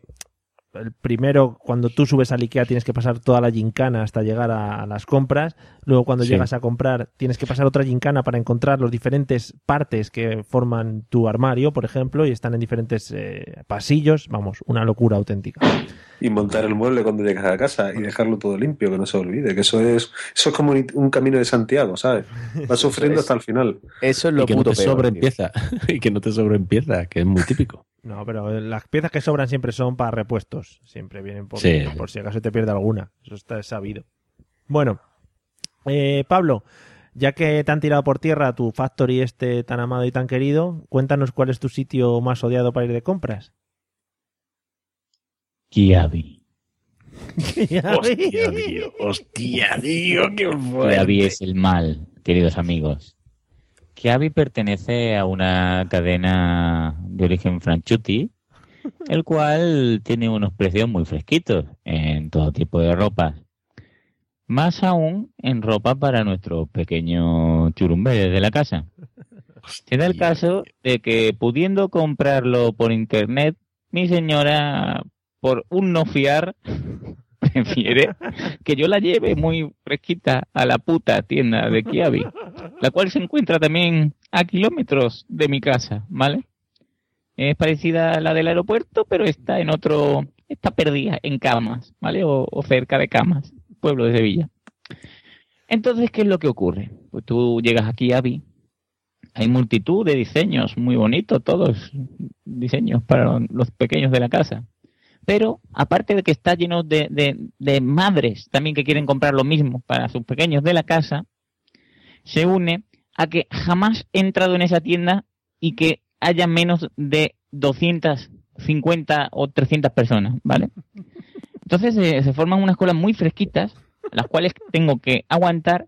S1: el primero, cuando tú subes al Ikea tienes que pasar toda la gincana hasta llegar a, a las compras. Luego cuando
S2: Sí.
S1: llegas a comprar tienes que pasar otra gincana para encontrar los diferentes partes que forman tu armario, por ejemplo, y están en diferentes eh, pasillos. Vamos, una locura auténtica.
S3: Y montar el mueble cuando llegas a casa y dejarlo todo limpio, que no se olvide, que eso es, eso es como un, un camino de Santiago, ¿sabes? Vas sufriendo hasta el final.
S6: Eso es
S2: y
S6: lo
S2: que no te sobreempieza. y que no te sobreempieza, que es muy típico.
S1: No, pero las piezas que sobran siempre son para repuestos. Siempre vienen por,
S2: Sí.
S1: por si acaso te pierde alguna. Eso está sabido. Bueno, eh, Pablo, ya que te han tirado por tierra tu factory este tan amado y tan querido, cuéntanos cuál es tu sitio más odiado para ir de compras.
S5: Kiabi.
S1: Hostia,
S2: tío. Hostia, tío, qué
S5: Kiabi es el mal, queridos amigos. Kiabi pertenece a una cadena de origen franchuti, el cual tiene unos precios muy fresquitos en todo tipo de ropas. Más aún en ropa para nuestros pequeños churumbeles de la casa. Se da el caso de que pudiendo comprarlo por internet, mi señora, por un no fiar, prefiere que yo la lleve muy fresquita a la puta tienda de Kiabi, la cual se encuentra también a kilómetros de mi casa, ¿vale? Es parecida a la del aeropuerto, pero está en otro, está perdida en camas, ¿vale? O, o cerca de camas, pueblo de Sevilla. Entonces, ¿qué es lo que ocurre? Pues tú llegas a Kiabi, hay multitud de diseños muy bonitos, todos diseños para los pequeños de la casa. Pero aparte de que está lleno de, de- de madres también que quieren comprar lo mismo para sus pequeños de la casa, se une a que jamás he entrado en esa tienda y que haya menos de 250 o 300 personas, ¿vale? Entonces eh, se forman unas colas muy fresquitas, las cuales tengo que aguantar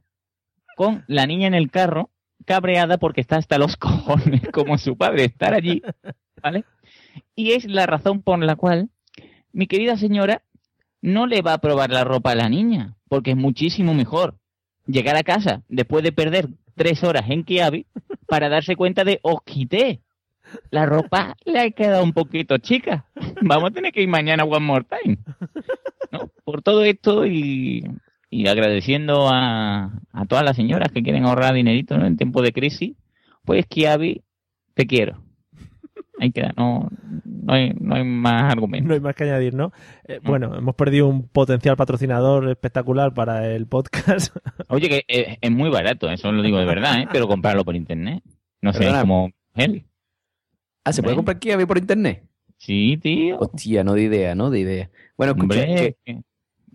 S5: con la niña en el carro, cabreada porque está hasta los cojones, como su padre, estar allí, ¿vale? Y es la razón por la cual mi querida señora no le va a probar la ropa a la niña, porque es muchísimo mejor llegar a casa después de perder tres horas en Kiabi para darse cuenta de, os quité, la ropa le ha quedado un poquito chica, vamos a tener que ir mañana one more time. Por todo esto y, agradeciendo a, todas las señoras que quieren ahorrar dinerito en tiempo de crisis, pues Kiabi, te quiero. Ahí queda, no, no, hay, no hay más argumentos.
S1: No hay más que añadir, ¿no? Eh, bueno, hemos perdido un potencial patrocinador espectacular para el podcast.
S5: Oye, que es, es muy barato, eso lo digo de verdad, ¿eh? pero comprarlo por internet. No sé, es como él.
S6: Ah, ¿se puede comprar Kiabi por internet?
S5: Sí, tío.
S6: Hostia, no de idea, no de idea. Bueno, escucha,
S5: Hombre,
S6: que-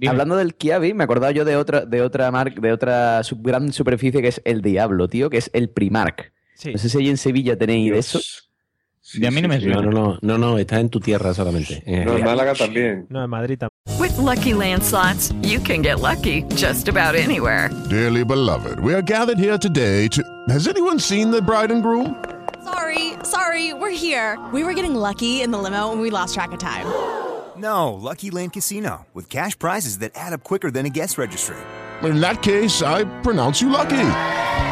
S6: hablando del Kiabi, me he acordado yo de otra, de otra marca, de otra sub- gran superficie que es el Diablo, tío, que es el Primark.
S1: Sí.
S6: No sé si allí en Sevilla tenéis de eso.
S5: Y a mí no me
S2: No, no, no, no, no, está en tu tierra solamente. Eh,
S3: No, en Málaga también.
S1: No, en Madrid también.
S13: With Lucky Land slots, you can get lucky just about anywhere.
S14: Dearly beloved, we are gathered here today to. Has anyone seen the bride and groom?
S15: Sorry, sorry, we're here. We were getting lucky in the limo and we lost track of time.
S16: No, Lucky Land Casino, with cash prizes that add up quicker than a guest registry.
S14: In that case, I pronounce you lucky.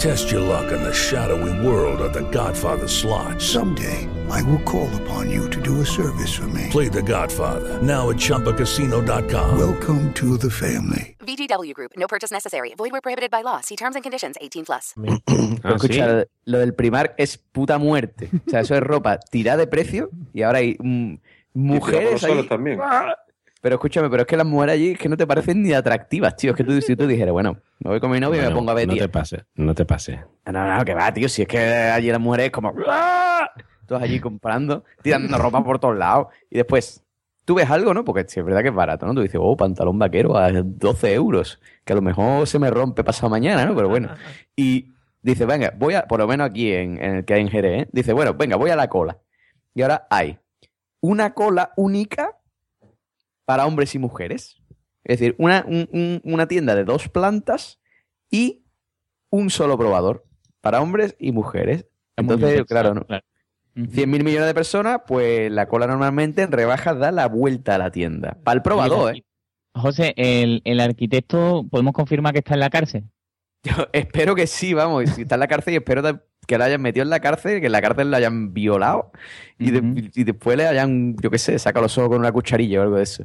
S17: Test your luck in the shadowy world of The Godfather slot.
S18: Someday, I will call upon you to do a service for me.
S17: Play The Godfather now at ChumbaCasino.com.
S18: Welcome to the family.
S19: VGW Group. No purchase necessary. Void where prohibited by law. See terms and conditions. 18 plus.
S2: Ah,
S6: Pero escucha, lo del Primark es puta muerte. O sea, eso es ropa tirada de precio y ahora hay mm, mujeres
S3: los solos
S6: allí-
S3: también.
S6: Pero escúchame, pero es que las mujeres allí es que no te parecen ni atractivas, tío. Es que tú, si tú dijeras, bueno, me voy con mi novia y me
S2: Bueno,
S6: pongo a ver,
S2: No
S6: tío.
S2: te pases, no te pases.
S6: No, no, que va, tío. Si es que allí las mujeres como... ¡ah! Todas allí comprando, tirando ropa por todos lados. Y después, tú ves algo, ¿no? Porque es verdad que es barato, ¿no? Tú dices, oh, pantalón vaquero a 12 euros. Que a lo mejor se me rompe pasado mañana, ¿no? Pero bueno. Y dice, venga, voy a... Por lo menos aquí en, en el que hay en Jerez, ¿eh? Dice, bueno, venga, voy a la cola. Y ahora hay una cola única para hombres y mujeres. Es decir, una, un- un- una tienda de dos plantas y un solo probador para hombres y mujeres. Entonces, claro, ¿no?
S5: claro.
S6: 100 mil millones de personas, pues la cola normalmente en rebajas da la vuelta a la tienda. Para el probador, ¿eh?
S5: José, el, el arquitecto, ¿podemos confirmar que está en la cárcel?
S6: Yo espero que sí, vamos. Si está en la cárcel, y espero que la hayan metido en la cárcel, que en la cárcel la hayan violado y, de- y después le hayan, yo qué sé, sacado los ojos con una cucharilla o algo de eso.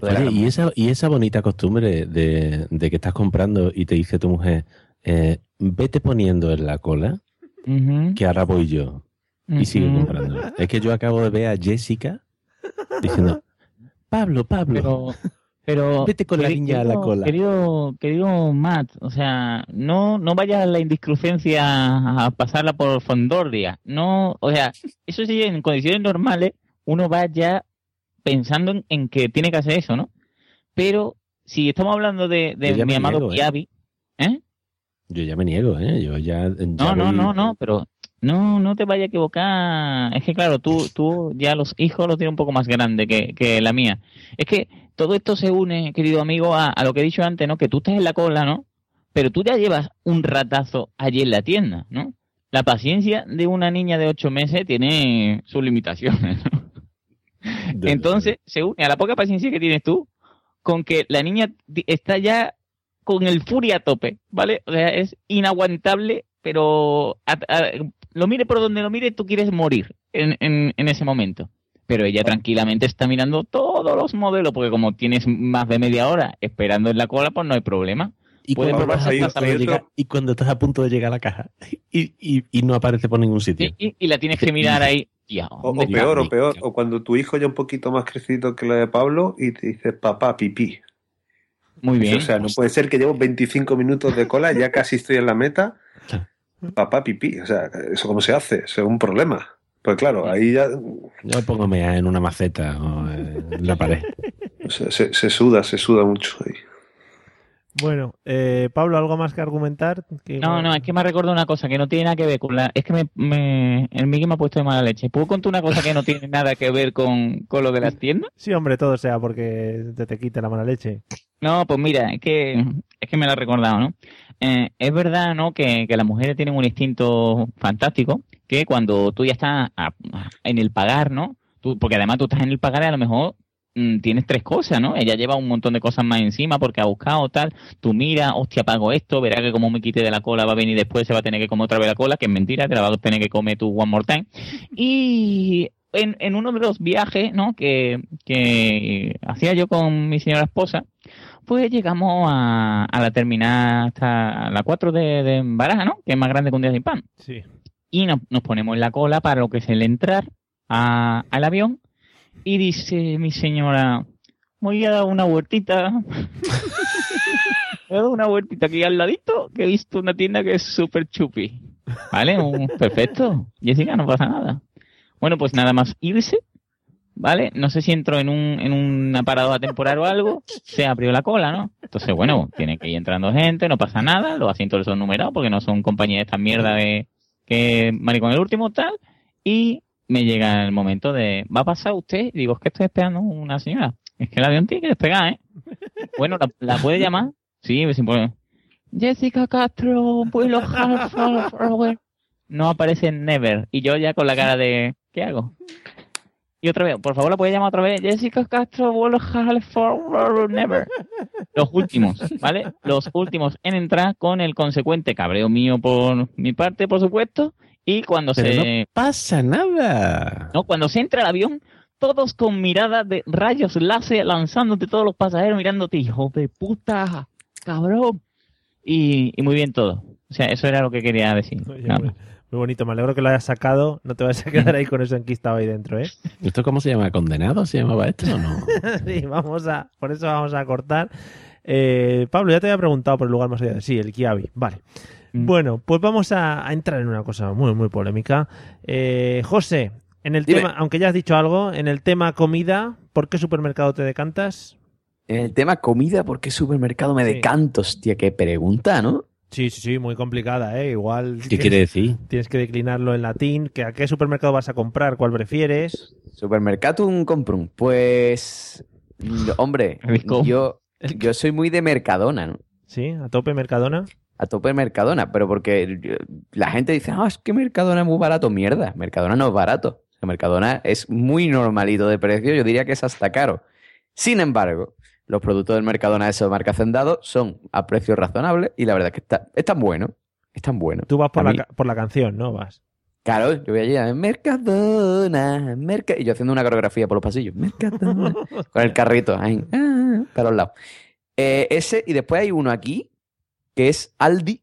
S2: Oye, y esa, y esa bonita costumbre de, de que estás comprando y te dice tu mujer, eh, vete poniendo en la cola, que ahora voy yo. Y sigue comprando. Es que yo acabo de ver a Jessica diciendo, Pablo, Pablo,
S5: Pero, pero
S2: vete con la niña a la cola.
S5: Querido, querido Matt, o sea, no, no vayas a la indiscrecencia a pasarla por Fondordia. No, o sea, eso sí, en condiciones normales, uno va ya pensando en, en que tiene que hacer eso, ¿no? Pero si estamos hablando de, mi amado
S2: niego, ¿eh?
S5: Kiabi, ¿eh?
S2: Yo ya me niego, ¿eh? Yo ya, ya
S5: No, no,
S2: voy-
S5: no, no, pero no, no te vayas a equivocar. Es que claro, tú, tú ya los hijos los tienes un poco más grandes que, que la mía. Es que todo esto se une, querido amigo, a, a lo que he dicho antes, ¿no? Que tú estás en la cola, ¿no? Pero tú ya llevas un ratazo allí en la tienda, ¿no? La paciencia de una niña de ocho meses tiene sus limitaciones, ¿no? Entonces, se une a la poca paciencia que tienes tú con que la niña está ya con el furia a tope, ¿vale? O sea, es inaguantable, pero a- a- lo mire por donde lo mire, tú quieres morir en, en, en ese momento. Pero ella tranquilamente está mirando todos los modelos, porque como tienes más de media hora esperando en la cola, pues no hay problema.
S2: Y cuando,
S5: probarse
S2: estás a
S5: hasta
S2: punto de
S5: saber-
S2: llegar, y cuando estás a punto de llegar a la caja y, y- y no aparece por ningún sitio.
S5: y, y la tienes que mirar ahí. Tía,
S3: O, peor, o peor, o cuando tu hijo ya un poquito más crecido que la de Pablo y te dice papá pipí.
S5: Muy bien.
S3: O sea, no puede ser que llevo 25 minutos de cola, ya casi estoy en la meta. Papá pipí. O sea, ¿eso cómo se hace? Eso es un problema. Pues claro, ahí ya
S2: Yo pongo en una maceta o en la pared.
S3: o sea, se, se suda, se suda mucho ahí.
S1: Bueno, eh, Pablo, ¿algo más que argumentar? Que
S5: No, no, es que me ha recordado una cosa que no tiene nada que ver con la... Es que me, me- el Miguel me ha puesto de mala leche. ¿Puedo contar una cosa que no tiene nada que ver con, con lo de las tiendas?
S1: Sí, hombre, todo sea porque te, te quite la mala leche.
S5: No, pues mira, es que, es que me lo ha recordado, ¿no? Eh, es verdad, ¿no? Que, que las mujeres tienen un instinto fantástico, que cuando tú ya estás a- a- en el pagar, ¿no? Tú, porque además tú estás en el pagar y a lo mejor tienes tres cosas, ¿no? Ella lleva un montón de cosas más encima porque ha buscado tal. Tú mira, hostia, pago esto, verá que como me quite de la cola va a venir después, se va a tener que comer otra vez la cola, que es mentira, te la vas a tener que comer tú one more time. Y en, en uno de los viajes, ¿no? Que, que hacía yo con mi señora esposa, pues llegamos a, a la terminal hasta la 4 de, de Baraja, ¿no? Que es más grande que un día sin pan.
S1: Sí.
S5: Y nos, nos ponemos en la cola para lo que es el entrar a- al avión. Y dice mi señora, voy a dar una vueltita. He dado una vueltita aquí al ladito, que he visto una tienda que es súper chupi. ¿Vale? Perfecto. Jessica, no pasa nada. Bueno, pues nada más irse, ¿vale? No sé si entró en un, en una parada temporal o algo, se abrió la cola, ¿no? Entonces, bueno, tiene que ir entrando gente, no pasa nada, los asientos son numerados porque no son compañías de esta mierda de que maricón el último tal, y me llega el momento de, ¿va a pasar usted? Y digo, es que estoy esperando una señora. Es que el avión tiene que despegar, ¿eh? Bueno, ¿la, la puede llamar? Sí, sin problema. Jessica Castro, vuelo Half Hour. No aparece Never. Y yo ya con la cara de, ¿qué hago? Y otra vez, por favor, la puede llamar otra vez. Jessica Castro, vuelo Half Hour Never. Los últimos, ¿vale? Los últimos en entrar con el consecuente cabreo mío por mi parte, por supuesto. Y cuando
S2: Pero
S5: se.
S2: no pasa nada.
S5: No, cuando se entra al avión, todos con mirada de rayos láser lanzándote todos los pasajeros mirándote, hijo de puta, cabrón. Y, y muy bien todo. O sea, eso era lo que quería decir.
S1: Oye,
S5: Nada
S1: muy,
S5: más.
S1: muy bonito, me alegro que lo hayas sacado. No te vas a quedar ahí con eso enquistado ahí dentro, ¿eh?
S2: ¿Esto cómo se llama? ¿Condenado se llamaba esto o no?
S1: sí, vamos a, por eso vamos a cortar. Eh, Pablo, ya te había preguntado por el lugar más allá. Sí, el Kiabi, vale. Bueno, pues vamos a, a entrar en una cosa muy, muy polémica. Eh, José, en el
S6: Dime.
S1: tema, aunque ya has dicho algo, en el tema comida, ¿por qué supermercado te decantas?
S6: En el tema comida, ¿por qué supermercado me
S1: Sí.
S6: decanto? Hostia, qué pregunta, ¿no?
S1: Sí, sí, sí, muy complicada, ¿eh? Igual.
S2: ¿Qué
S1: tienes-
S2: quiere decir?
S1: Tienes que declinarlo en latín. que ¿A qué supermercado vas a comprar? ¿Cuál prefieres?
S6: Supermercatum comprum. Pues, mm, hombre, yo yo soy muy de Mercadona, ¿no?
S1: Sí, a tope Mercadona.
S6: A tope Mercadona, pero porque yo- la gente dice, ah, es que Mercadona es muy barato. Mierda, Mercadona no es barato. Mercadona es muy normalito de precio, yo diría que es hasta caro. Sin embargo, los productos del Mercadona de esa marca Hacendado son a precio razonable y la verdad que está, están buenos. Están buenos.
S1: Tú vas por la,
S6: mí-
S1: por la canción, ¿no? Vas.
S6: Claro, yo voy allí a Mercadona, Merca... y yo haciendo una coreografía por los pasillos. Mercadona. con el carrito ahí, ah, para los lados. Eh, ese, y después hay uno aquí, que es Aldi,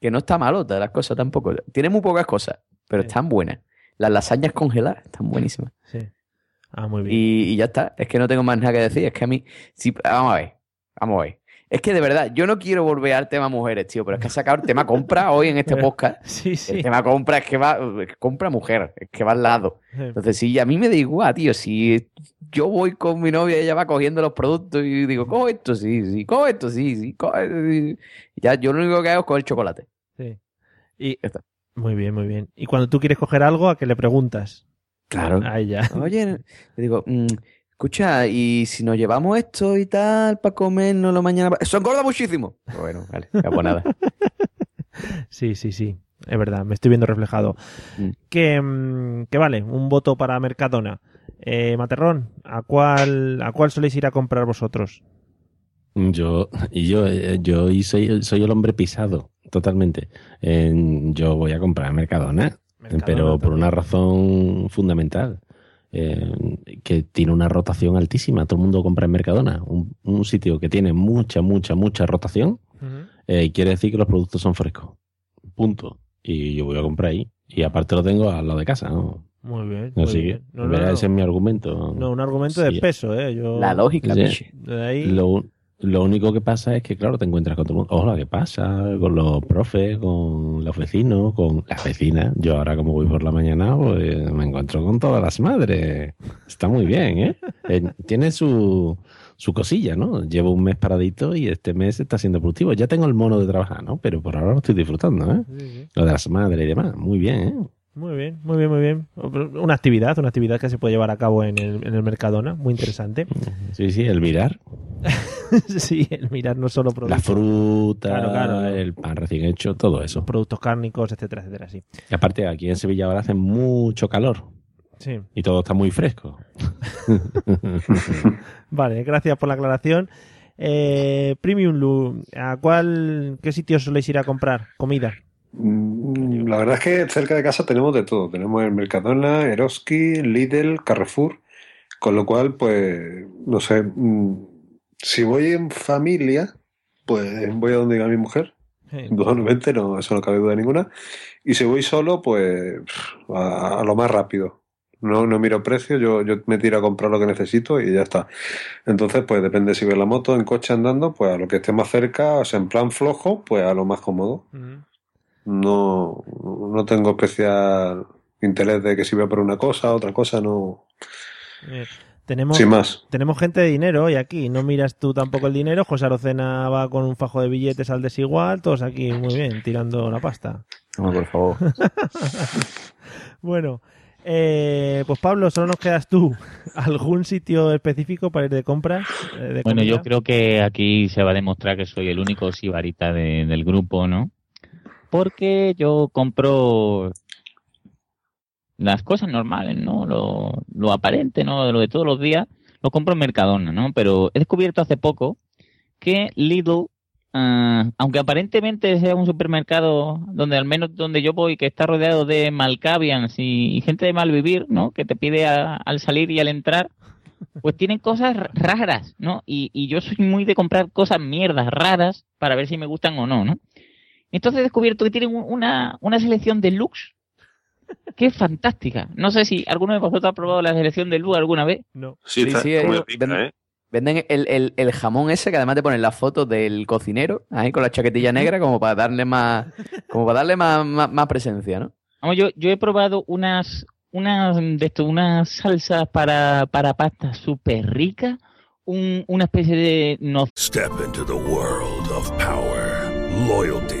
S6: que no está malota de las cosas tampoco. Tiene muy pocas cosas, pero están buenas. Las lasañas congeladas están buenísimas.
S1: Sí. Ah, muy bien.
S6: Y, y ya está. Es que no tengo más nada que decir. Es que a mí. vamos a ver. Vamos a ver. Es que de verdad, yo no quiero volver al tema mujeres, tío, pero es que ha sacado el tema compra hoy en este podcast.
S1: Sí, sí.
S6: El tema compra es que va. compra mujer, es que va al lado. Entonces, sí, a mí me da igual, tío. Si yo voy con mi novia, ella va cogiendo los productos y digo, cojo esto, sí, sí, cojo esto, sí, sí, cojo esto, sí. Y Ya, yo lo único que hago es coger chocolate.
S1: Sí. Y,
S6: está.
S1: Muy bien, muy bien. Y cuando tú quieres coger algo, ¿a qué le preguntas?
S6: Claro.
S1: Ahí ya.
S6: Oye, le digo, mm, escucha, y si nos llevamos esto y tal para comérnoslo mañana. pa- Eso engorda muchísimo. Bueno, vale, ya pues nada.
S1: Sí, sí, sí. Es verdad, me estoy viendo reflejado.
S6: Mm.
S1: Que, mm, que vale, un voto para Mercadona. Eh, Materrón, ¿a cuál, ¿a cuál soléis ir a comprar vosotros?
S2: Yo, y yo, eh, yo y soy, soy el hombre pisado, totalmente. Eh, yo voy a comprar Mercadona, pero por una razón fundamental. Eh, que tiene una rotación altísima. Todo el mundo compra en Mercadona. Un, un sitio que tiene mucha, mucha, mucha rotación. eh, quiere decir que los productos son frescos. Punto. Y yo voy a comprar ahí. Y aparte lo tengo al lado de casa, ¿no?
S1: Muy bien. muy
S2: Así que,
S1: bien. No, no,
S2: ese es mi argumento.
S1: No, un argumento de peso, ¿eh? Yo...
S6: La lógica,
S2: Sí.
S1: De ahí...
S2: Lo, lo único que pasa es que, claro, te encuentras con todo el mundo. Hola, ¿qué pasa? Con los profes, con los vecinos, con las vecinas. Yo ahora, como voy por la mañana, pues me encuentro con todas las madres. Está muy bien, ¿eh? Eh, tiene su, su cosilla, ¿no? Llevo un mes paradito y este mes está siendo productivo. Ya tengo el mono de trabajar, ¿no? Pero por ahora lo estoy disfrutando, ¿eh?
S1: Sí, sí.
S2: Lo de las madres y demás. Muy bien, ¿eh?
S1: Muy bien, muy bien, muy bien. Una actividad, una actividad que se puede llevar a cabo en el, en el Mercadona, muy interesante.
S2: Sí, sí, el mirar.
S1: sí, el mirar no solo
S2: La
S1: productos,
S2: fruta,
S1: Claro, claro.
S2: el pan recién hecho, todo eso.
S1: productos cárnicos, etcétera, etcétera, sí.
S2: Y aparte, aquí en Sevilla ahora hace mucho calor.
S1: Sí.
S2: Y todo está muy fresco.
S1: Vale, gracias por la aclaración. Eh, Premium Lu, ¿a cuál, qué sitios soléis ir a comprar comida?
S3: Mm, La verdad es que cerca de casa tenemos de todo. Tenemos el Mercadona, Eroski, Lidl, Carrefour. Con lo cual, pues, no sé, mm, si voy en familia, pues voy a donde diga mi mujer. Indudablemente, no, eso no cabe duda ninguna. Y si voy solo, pues a, a lo más rápido. No, no miro precio, yo, yo me tiro a comprar lo que necesito y ya está. Entonces, pues depende si voy en la moto, en coche andando, pues a lo que esté más cerca, o sea, en plan flojo, pues a lo más cómodo. No, no tengo especial interés de que si voy a por una cosa, otra cosa, no.
S1: Tenemos,
S3: Sin más.
S1: tenemos gente de dinero hoy aquí. No miras tú tampoco el dinero. José Arocena va con un fajo de billetes al desigual. Todos aquí muy bien, tirando la pasta.
S6: No, por favor.
S1: bueno, eh, pues Pablo, solo nos quedas tú. ¿Algún sitio específico para ir de compras? eh, de
S5: Bueno,
S1: comida?
S5: yo creo que aquí se va a demostrar que soy el único sibarita de- del grupo, ¿no? Porque yo compro las cosas normales, ¿no? Lo, lo aparente, ¿no? Lo de todos los días, lo compro en Mercadona, ¿no? Pero he descubierto hace poco que Lidl, ah, aunque aparentemente sea un supermercado donde al menos donde yo voy, que está rodeado de malcavians y, gente de mal vivir, ¿no? Que te pide a- al salir y al entrar, pues tienen cosas raras, ¿no? Y, y yo soy muy de comprar cosas mierdas raras para ver si me gustan o no, ¿no? Entonces he descubierto que tienen un- una, una selección de looks que es fantástica. No sé si alguno de vosotros ha probado la selección de looks alguna vez.
S1: No.
S3: Sí, está
S6: sí,
S3: como pica,
S6: venden,
S3: ¿eh?
S6: venden el, el- el jamón ese que además te ponen las fotos del cocinero ahí con la chaquetilla negra como para darle más como para darle más, más, más presencia, ¿no?
S5: Vamos, yo, yo he probado unas, unas, de esto, unas salsas para, para pasta súper ricas, un- una especie de no
S17: Step into the world of power, loyalty,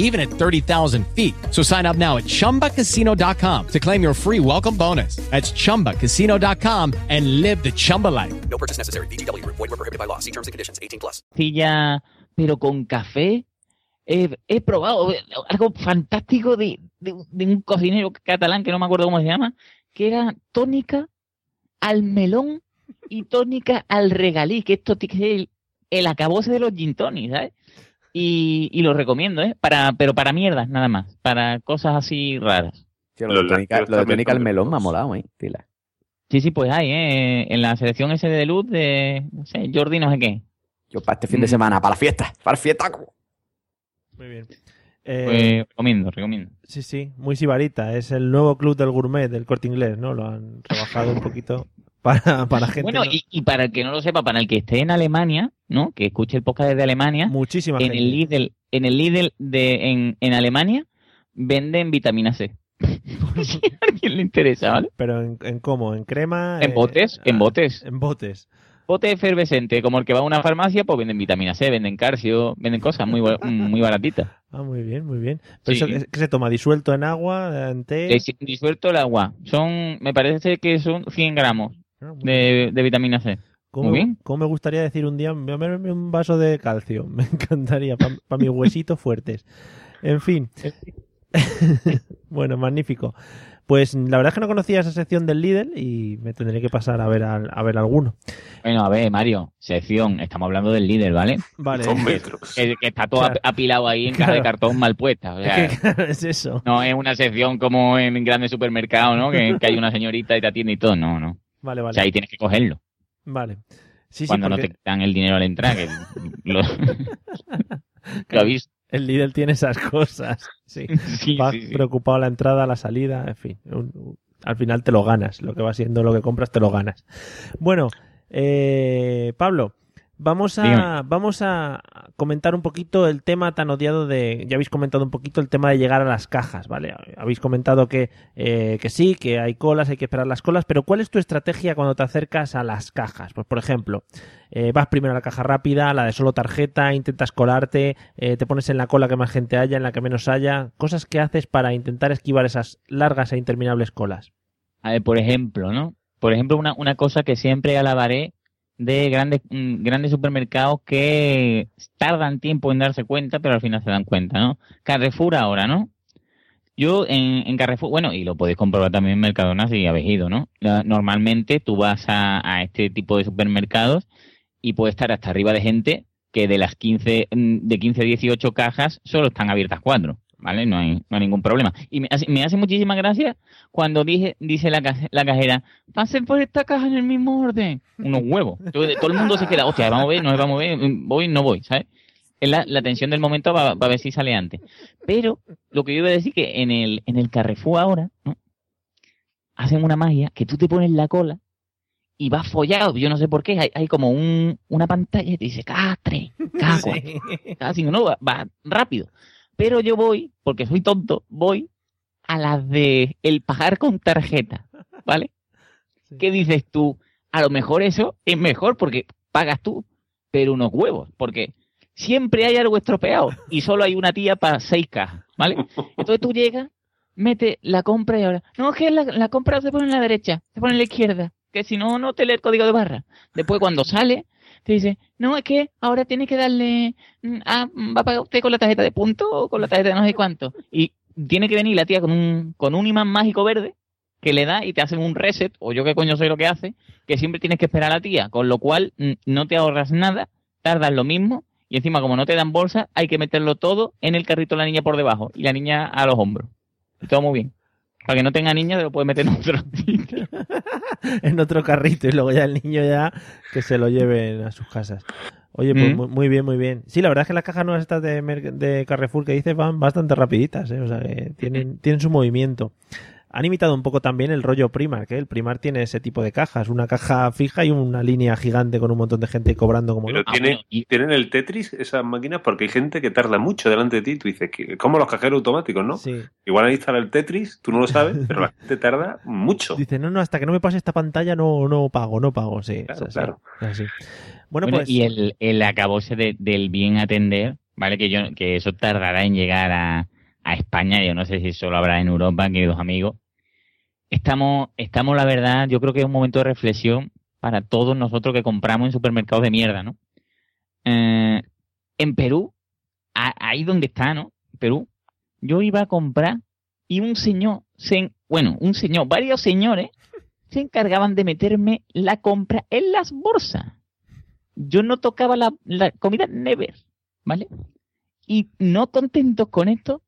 S11: even at 30,000 feet. So sign up now at ChumbaCasino.com to claim your free welcome bonus. That's ChumbaCasino.com and live the Chumba life.
S12: No purchase necessary. VGW Group. Void were prohibited by law. See terms and conditions. 18 plus.
S5: Silla, pero con café. He, he probado algo fantástico de, de, de un cocinero catalán que no me acuerdo cómo se llama, que era tónica al melón y tónica al regalí, que esto ser el, el acabose de los gin ¿sabes? Y, y lo recomiendo, ¿eh? Para, pero para mierdas, nada más. Para cosas así raras.
S6: Tío, lo, de tónica, lo de tónica al melón me ha molado, ¿eh? Tila.
S5: Sí, sí, pues hay, ¿eh? En la selección ese de luz de, no sé, Jordi no sé qué.
S6: Yo para este fin de semana, para la fiesta, para el fiesta.
S1: Muy bien.
S5: Pues
S1: Eh,
S5: recomiendo, recomiendo.
S1: sí, sí, muy sibarita. Es el nuevo club del gourmet del corte inglés, ¿no? Lo han rebajado un poquito para, para gente.
S5: Bueno,
S1: ¿no?
S5: y, y para el que no lo sepa, para el que esté en Alemania, ¿no? Que escuche el podcast desde Alemania,
S1: Muchísima
S5: en
S1: gente.
S5: el Lidl, en el Lidl de, en, en Alemania venden vitamina C. Si a alguien le interesa, ¿vale?
S1: Pero en, en cómo, en crema.
S5: En
S1: eh,
S5: botes, en botes.
S1: En botes.
S5: Bote efervescente, como el que va a una farmacia, pues venden vitamina C, venden calcio, venden cosas muy, muy baratitas.
S1: Ah, muy bien, muy bien. Pero
S5: Sí.
S1: eso que, que se toma disuelto en agua, en té.
S5: Des- Disuelto el agua. Son, me parece que son 100 gramos
S1: Ah,
S5: de, de vitamina C.
S1: ¿Cómo,
S5: Muy bien.
S1: cómo me gustaría decir un día, voy a beberme un vaso de calcio? Me encantaría, para mis huesitos fuertes. En fin. bueno, magnífico. Pues la verdad es que no conocía esa sección del Lidl y me tendré que pasar a ver, al- a ver alguno.
S5: Bueno, a ver, Mario, sección, estamos hablando del líder, ¿vale?
S1: Vale.
S3: Metros.
S5: Que, que está todo
S1: Claro.
S5: apilado ahí en caja de cartón mal puesta. o sea,
S1: Es que, claro, es eso.
S5: no es una sección como en grandes supermercados, ¿no? Que, que hay una señorita y te atiende y todo. No, no.
S1: Vale,
S5: O
S1: vale.
S5: sea, ahí tienes que cogerlo.
S1: Vale. Sí, sí,
S5: cuando no te dan el dinero a la entrada, que lo, lo aviso.
S1: el Lidl tiene esas cosas. Sí.
S5: Sí, sí.
S1: preocupado la entrada, la salida, en fin. un- un- al final te lo ganas. Lo que va siendo lo que compras, te lo ganas. Bueno, eh, Pablo, vamos a,
S5: Dígame.
S1: vamos a comentar un poquito el tema tan odiado de. Ya habéis comentado un poquito el tema de llegar a las cajas, ¿vale? Habéis comentado que, eh, que sí, que hay colas, hay que esperar las colas, pero ¿cuál es tu estrategia cuando te acercas a las cajas? Pues, por ejemplo, eh, vas primero a la caja rápida, la de solo tarjeta, intentas colarte, eh, te pones en la cola que más gente haya, en la que menos haya, cosas que haces para intentar esquivar esas largas e interminables colas.
S5: A ver, por ejemplo, ¿no? Por ejemplo, una, una cosa que siempre alabaré de grandes, mm, grandes supermercados que tardan tiempo en darse cuenta, pero al final se dan cuenta, ¿no? Carrefour ahora, ¿no? Yo en, en Carrefour, bueno, y lo podéis comprobar también en Mercadona si habéis ido, ¿no? Normalmente tú vas a, a este tipo de supermercados y puede estar hasta arriba de gente que de las 15, mm, de 15 a 18 cajas solo están abiertas cuatro, ¿vale? No hay, no hay ningún problema. Y me hace, me hace muchísima gracia cuando dije, dice la, caje- la cajera, pasen por esta caja en el mismo orden. Unos huevos. Todo, todo el mundo se queda, hostia, vamos a ver, no vamos a ver, voy, no voy, ¿sabes? Es la, la tensión del momento va, va a ver si sale antes. Pero lo que yo iba a decir que en el, en el Carrefour ahora, ¿no? hacen una magia que tú te pones la cola y vas follado. Yo no sé por qué. Hay, hay como un, una pantalla y te dice K3, K4, K5. No, va, va rápido. Pero yo voy, porque soy tonto, voy a las de el pagar con tarjeta. ¿Vale? ¿Qué dices tú? A lo mejor eso es mejor porque pagas tú, pero unos huevos. Porque siempre hay algo estropeado y solo hay una tía para seis cajas. ¿Vale? Entonces tú llegas, metes la compra y ahora. No, es que la, la compra se pone en la derecha, se pone en la izquierda. Que si no, no te lee el código de barra. Después, cuando sale, te dice, no, es que ahora tiene que darle. mm, Ah, va a pagar usted con la tarjeta de punto o con la tarjeta de no sé cuánto. Y tiene que venir la tía con un, con un imán mágico verde que le da y te hacen un reset, o yo qué coño soy lo que hace, que siempre tienes que esperar a la tía, con lo cual mm, no te ahorras nada tardas lo mismo y encima como no te dan bolsa, hay que meterlo todo en el carrito de la niña por debajo y la niña a los hombros. Todo muy bien. Para que no tenga niña, te lo puedes meter en otro.
S1: en otro carrito y luego ya el niño ya que se lo lleven a sus casas. Oye, pues
S5: Mm.
S1: muy, muy bien, muy bien. Sí, la verdad es que las cajas nuevas estas de, Mer- de Carrefour que dices van bastante rapiditas, ¿eh? o sea que tienen, tienen su movimiento. Han imitado un poco también el rollo Primark, que el Primark tiene ese tipo de cajas, una caja fija y una línea gigante con un montón de gente cobrando como
S3: Pero tiene, tienen el Tetris, esas máquinas, porque hay gente que tarda mucho delante de ti. Tú dices, que, como los cajeros automáticos, ¿no?
S1: Sí.
S3: Igual ahí instala el Tetris, tú no lo sabes, pero la gente tarda mucho.
S1: Dice, no, no, hasta que no me pase esta pantalla no, no pago, no pago, sí.
S3: Claro,
S1: es así,
S3: claro.
S1: es así. Bueno,
S5: Bueno,
S1: pues...
S5: y el, el acabose de- del bien atender, ¿vale? Que yo que eso tardará en llegar a, a España, yo no sé si solo habrá en Europa, queridos amigos. Estamos, estamos, la verdad, yo creo que es un momento de reflexión para todos nosotros que compramos en supermercados de mierda, ¿no? Eh, en Perú, ahí donde está, ¿no? Perú, yo iba a comprar y un señor, se, en- bueno, un señor, varios señores se encargaban de meterme la compra en las bolsas yo no tocaba la, la comida never, ¿vale? Y no contentos con esto,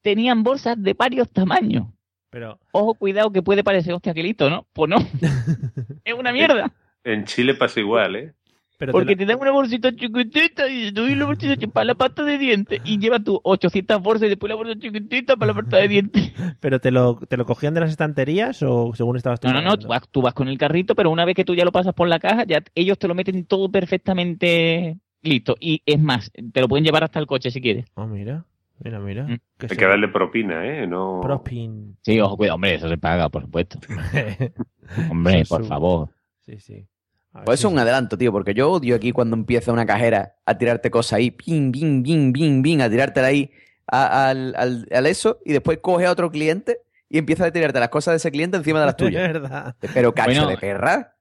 S5: tenían bolsas de varios tamaños.
S1: Pero,
S5: Ojo, cuidado, que puede parecer, hostia, qué listo, ¿no? Pues no. es una mierda.
S3: En Chile pasa igual, ¿eh?
S1: pero
S5: Porque
S1: te
S5: te dan una bolsita chiquitita y tú y la bolsita chiquitita para la pasta de dientes y llevas tú 800 bolsas y después la bolsa chiquitita para la pasta de dientes.
S1: pero te lo, te lo cogían de las estanterías o según estabas tú
S5: No, no, no, tú vas, tú vas con el carrito, pero una vez que tú ya lo pasas por la caja, ya ellos te lo meten todo perfectamente listo. Y es más, te lo pueden llevar hasta el coche si quieres.
S1: Ah, mira, mira, mira.
S5: Mm.
S1: Que
S3: Hay que darle propina, ¿eh? No...
S1: Propin.
S5: Sí, ojo, cuidado, hombre, eso se paga, por supuesto. Hombre, por favor.
S1: Sí, sí. Ver
S6: Pues eso es un adelanto, tío, porque yo odio aquí cuando empieza una cajera a tirarte cosas ahí, ping, ping, ping, ping, ping, a tirártela ahí a- al, al- al eso y después coge a otro cliente y empieza a tirarte las cosas de ese cliente encima de las
S1: Es
S6: tuyas.
S1: verdad.
S6: Pero cacho
S5: Bueno,
S6: de perra.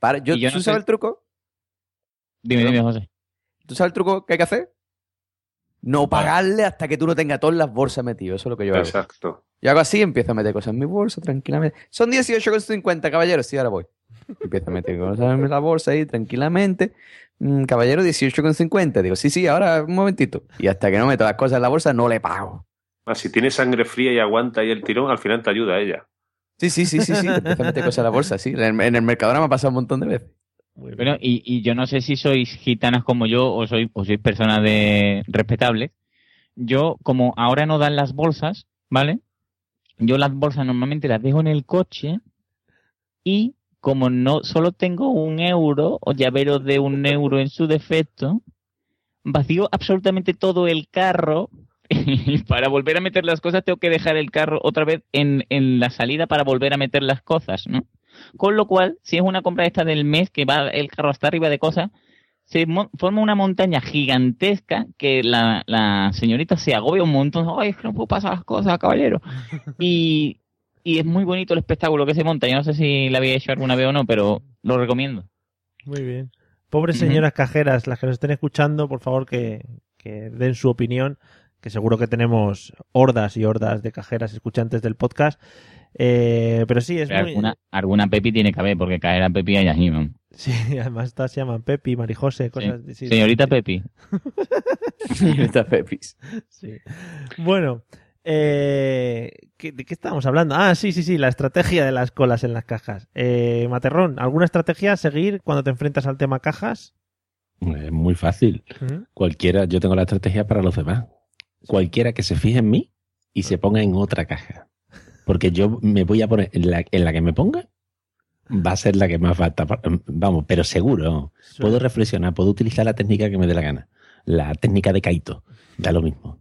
S6: Para, yo,
S5: y yo
S6: ¿Tú
S5: no
S6: sabes
S5: sé-
S6: el truco?
S5: Dime, dime, José.
S6: ¿Tú sabes el truco que hay que hacer? No pagarle hasta que tú no tengas todas las bolsas metidas. Eso es lo que yo hago.
S3: Exacto.
S6: Yo hago así, empiezo a meter cosas en mi bolsa tranquilamente. Son 18,50, caballero. Sí, ahora voy. Empiezo a meter cosas en la bolsa ahí tranquilamente. Mm, caballero, 18,50. Digo, sí, sí, ahora un momentito. Y hasta que no meto las cosas en la bolsa, no le pago.
S3: Ah, si tiene sangre fría y aguanta ahí el tirón, al final te ayuda ella.
S6: Sí, sí, sí, sí, sí. Empiezo a meter cosas en la bolsa, sí. En el, en el Mercadona me ha pasado un montón de veces.
S5: Bueno, y, y yo no sé si sois gitanas como yo o sois, o sois personas de respetables. Yo, como ahora no dan las bolsas, ¿vale? Yo las bolsas normalmente las dejo en el coche y como no solo tengo un euro o llavero de un euro en su defecto, vacío absolutamente todo el carro y para volver a meter las cosas tengo que dejar el carro otra vez en, en la salida para volver a meter las cosas, ¿no? Con lo cual, si es una compra esta del mes que va el carro hasta arriba de cosas, se forma una montaña gigantesca que la, la señorita se agobia un montón. Ay, es que no puedo pasar las cosas, caballero. Y, y es muy bonito el espectáculo que se monta. Yo no sé si la había hecho alguna vez o no, pero lo recomiendo.
S1: Muy bien. Pobres señoras cajeras, las que nos estén escuchando, por favor que, que den su opinión, que seguro que tenemos hordas y hordas de cajeras escuchantes del podcast. Eh, pero sí, es
S5: Pero
S1: muy...
S5: alguna, alguna Pepi tiene que haber, porque caer a Pepi hay allí, ¿no?
S1: Sí, además estas se llaman Pepi, Marijose, cosas sí,
S5: Señorita Pepi.
S6: Señorita Pepis.
S1: Sí. Bueno, eh, ¿qué- ¿de qué estábamos hablando? Ah, sí, sí, sí, la estrategia de las colas en las cajas. Eh, Materrón, ¿alguna estrategia a seguir cuando te enfrentas al tema cajas?
S2: Es muy fácil. Cualquiera, yo tengo la estrategia para los demás. Cualquiera que se fije en mí y se ponga en otra caja. Porque yo me voy a poner en la, en la que me ponga, va a ser la que más va a tapar. Vamos, pero seguro. Puedo reflexionar, puedo utilizar la técnica que me dé la gana. La técnica de Kaito, da lo mismo.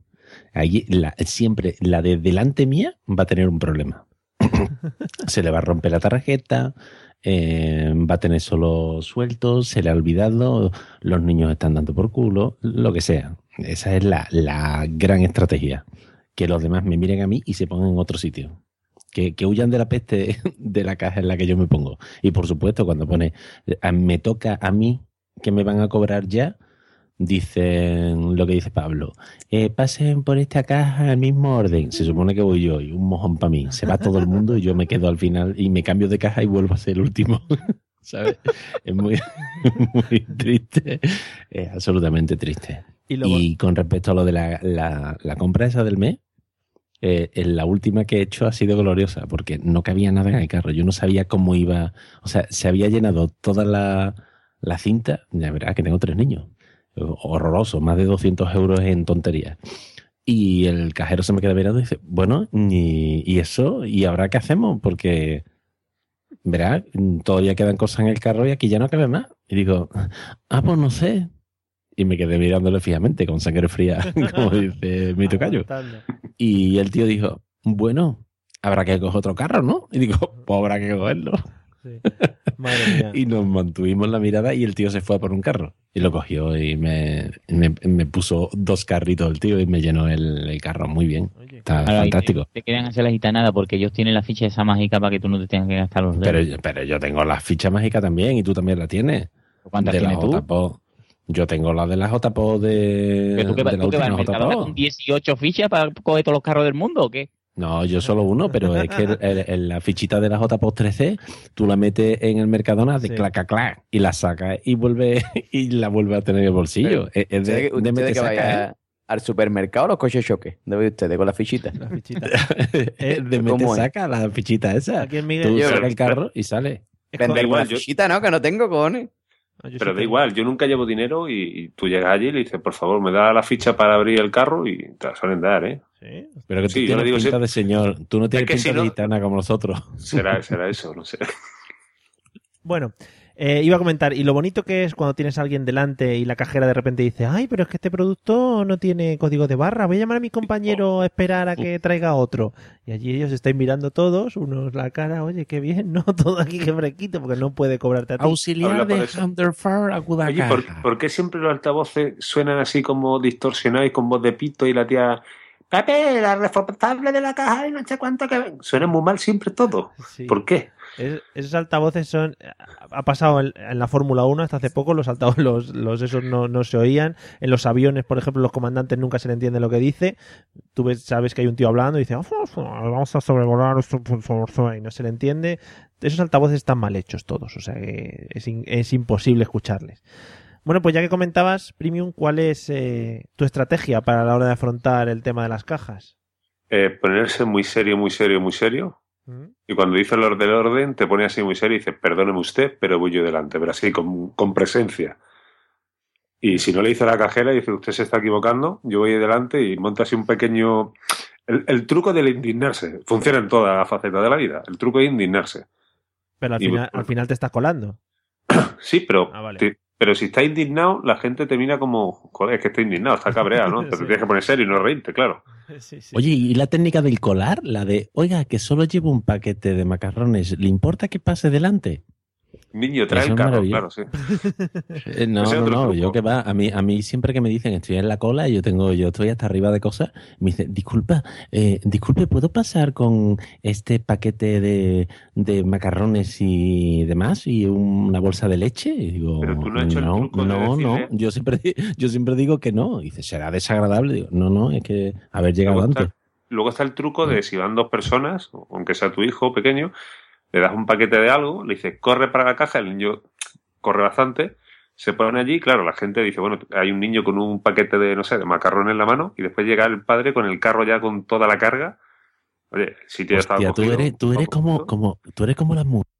S2: Allí, la- siempre la de delante mía va a tener un problema. se le va a romper la tarjeta, eh, va a tener solo sueltos, se le ha olvidado, los niños están dando por culo, lo que sea. Esa es la, la gran estrategia. Que los demás me miren a mí y se pongan en otro sitio. Que, que huyan de la peste de la caja en la que yo me pongo. Y por supuesto, cuando pone, me toca a mí que me van a cobrar ya, dicen lo que dice Pablo. eh, pasen por esta caja al mismo orden. Se supone que voy yo y un mojón para mí. Se va todo el mundo y yo me quedo al final y me cambio de caja y vuelvo a ser el último. ¿sabes? Es muy, muy triste, es absolutamente triste.
S1: Y
S2: con respecto a lo de la, la- la compra esa del mes, eh, en la última que he hecho ha sido gloriosa, porque no cabía nada en el carro. Yo no sabía cómo iba, o sea, se había llenado toda la, la cinta, ya verás que tengo tres niños, horroroso, más de 200 euros en tonterías. Y el cajero se me queda mirando y dice, bueno, y, y eso, ¿y ahora qué hacemos? Porque, verá, todavía quedan cosas en el carro y aquí ya no cabe más. Y digo, ah, pues no sé. Y me quedé mirándole fijamente, con sangre fría, como dice mi tocayo.
S1: Aguantando.
S2: Y el tío dijo, bueno, habrá que coger otro carro, ¿no? Y digo, pues habrá que cogerlo.
S1: Madre mía.
S2: Y nos mantuvimos la mirada y el tío se fue a por un carro. Y lo cogió y me, me, me puso dos carritos el tío y me llenó el, el carro muy bien. Está
S5: Ahora,
S2: fantástico.
S5: Te, te quedan hacer la gitanada porque ellos tienen la ficha esa mágica para que tú no te tengas que gastar los dedos.
S2: Pero, pero yo tengo la ficha mágica también y tú también la tienes.
S5: ¿Cuántas
S2: de
S5: tienes tú?
S2: Yo tengo la de la JPO de,
S5: ¿Pero tú que,
S2: de
S5: vas-
S2: la
S5: tú que vas
S2: JPO.
S5: con 18 fichas para coger todos los carros del mundo o qué?
S2: No, yo solo uno, pero es que el- el- el- la fichita de la JPO 13 tú la metes en el Mercadona de
S6: Sí.
S2: clac, clac, clac, y la sacas y vuelve y la vuelve a tener en el bolsillo. Es, es de,
S6: ¿Ustedes,
S2: de mete
S6: que
S2: saca,
S6: vaya
S2: ¿eh?
S6: al supermercado o los coches choque? ¿Debe ustedes con la fichita?
S1: La fichita.
S2: Es de mete saca la fichita esa.
S1: Aquí en Miguel-
S2: Tú sacas el carro y sale.
S6: Vender
S3: igual, yo-
S6: fichita, ¿no? Que no tengo, cojones.
S3: Pero da igual, yo nunca llevo dinero y, y tú llegas allí y le dices, por favor, me da la ficha para abrir el carro y te la suelen dar, ¿eh?
S2: Pero que tú
S3: Sí, yo
S2: tienes
S3: le digo
S2: pinta de señor. Tú no tienes
S3: que
S2: pinta
S3: si
S2: de
S3: no-
S2: gitana como nosotros.
S3: Será, será eso, no sé.
S1: Bueno, eh, iba a comentar, y lo bonito que es cuando tienes a alguien delante y la cajera de repente dice, ay, pero es que este producto no tiene código de barra, voy a llamar a mi compañero a esperar a que traiga otro. Y allí ellos estáis mirando todos, unos la cara, oye, qué bien, ¿no? Todo aquí que fresquito, porque no puede cobrarte a ti.
S3: Habla por eso. Oye, ¿por, por qué siempre los altavoces suenan así como distorsionados y con voz de pito y la tía... Pepe, la responsable de la caja y no sé cuánto que... ven"? Suena muy mal siempre todo. ¿Por qué?
S1: Es- esos altavoces son. Ha pasado en, la Fórmula 1 hasta hace poco, los altavoces, los, esos no, se oían. En los aviones, por ejemplo, los comandantes nunca se le entiende lo que dice. Tú ves, sabes que hay un tío hablando y dice, "Ah, vamos a sobrevolar esto, por favor", y no se le entiende. Esos altavoces están mal hechos todos, o sea que es imposible escucharles. Bueno, pues ya que comentabas, Premium, ¿cuál es eh, tu estrategia para la hora de afrontar el tema de las cajas?
S3: Eh, ponerse muy serio, muy serio, muy serio. Y cuando dice el orden, orden, te pone así muy serio y dice, perdóneme usted, pero voy yo delante, pero así, con, con presencia. Y si no le dice a la cajera, dice, usted se está equivocando, yo voy delante y monta así un pequeño... El, el truco del indignarse funciona en toda la faceta de la vida. El truco es indignarse.
S1: Pero al
S3: Y
S1: final,
S3: bueno.
S1: al final te estás colando.
S3: Sí, pero,
S1: Ah, vale.
S3: te- pero si está indignado, la gente te mira como, joder, es que está indignado, está cabreado, ¿no? Te
S1: Sí.
S3: tienes que poner serio y no reírte, claro.
S2: Oye, ¿y la técnica del colar? La de, oiga, que solo llevo un paquete de macarrones, ¿le importa que pase delante?
S3: Niño, trae
S2: Eso
S3: el carro, claro, sí.
S2: Eh, no, no,
S3: otro
S2: no,
S3: truco.
S2: yo que va, a mí, a mí siempre que me dicen estoy en la cola y yo tengo, yo estoy hasta arriba de cosas, me dicen, disculpa, eh, disculpe, ¿puedo pasar con este paquete de, de macarrones y demás y una bolsa de leche? Y digo,
S3: Pero tú no has hecho el
S2: no,
S3: de
S2: no, no,
S3: decirle-
S2: yo siempre, yo siempre digo que no. Y dice, será desagradable. Digo, no, no, es que haber llegado
S3: Luego
S2: antes.
S3: está, luego está el truco
S2: Mm.
S3: de si van dos personas, aunque sea tu hijo pequeño, le das un paquete de algo, le dices, corre para la caja, el niño corre bastante, se pone allí, claro, la gente dice, bueno, hay un niño con un paquete de, no sé, de macarrón en la mano, y después llega el padre con el carro ya con toda la carga. Oye, el sitio ya estaba
S2: Hostia, tú
S3: cogido.
S2: eres, tú eres como, como, tú eres como las mujeres.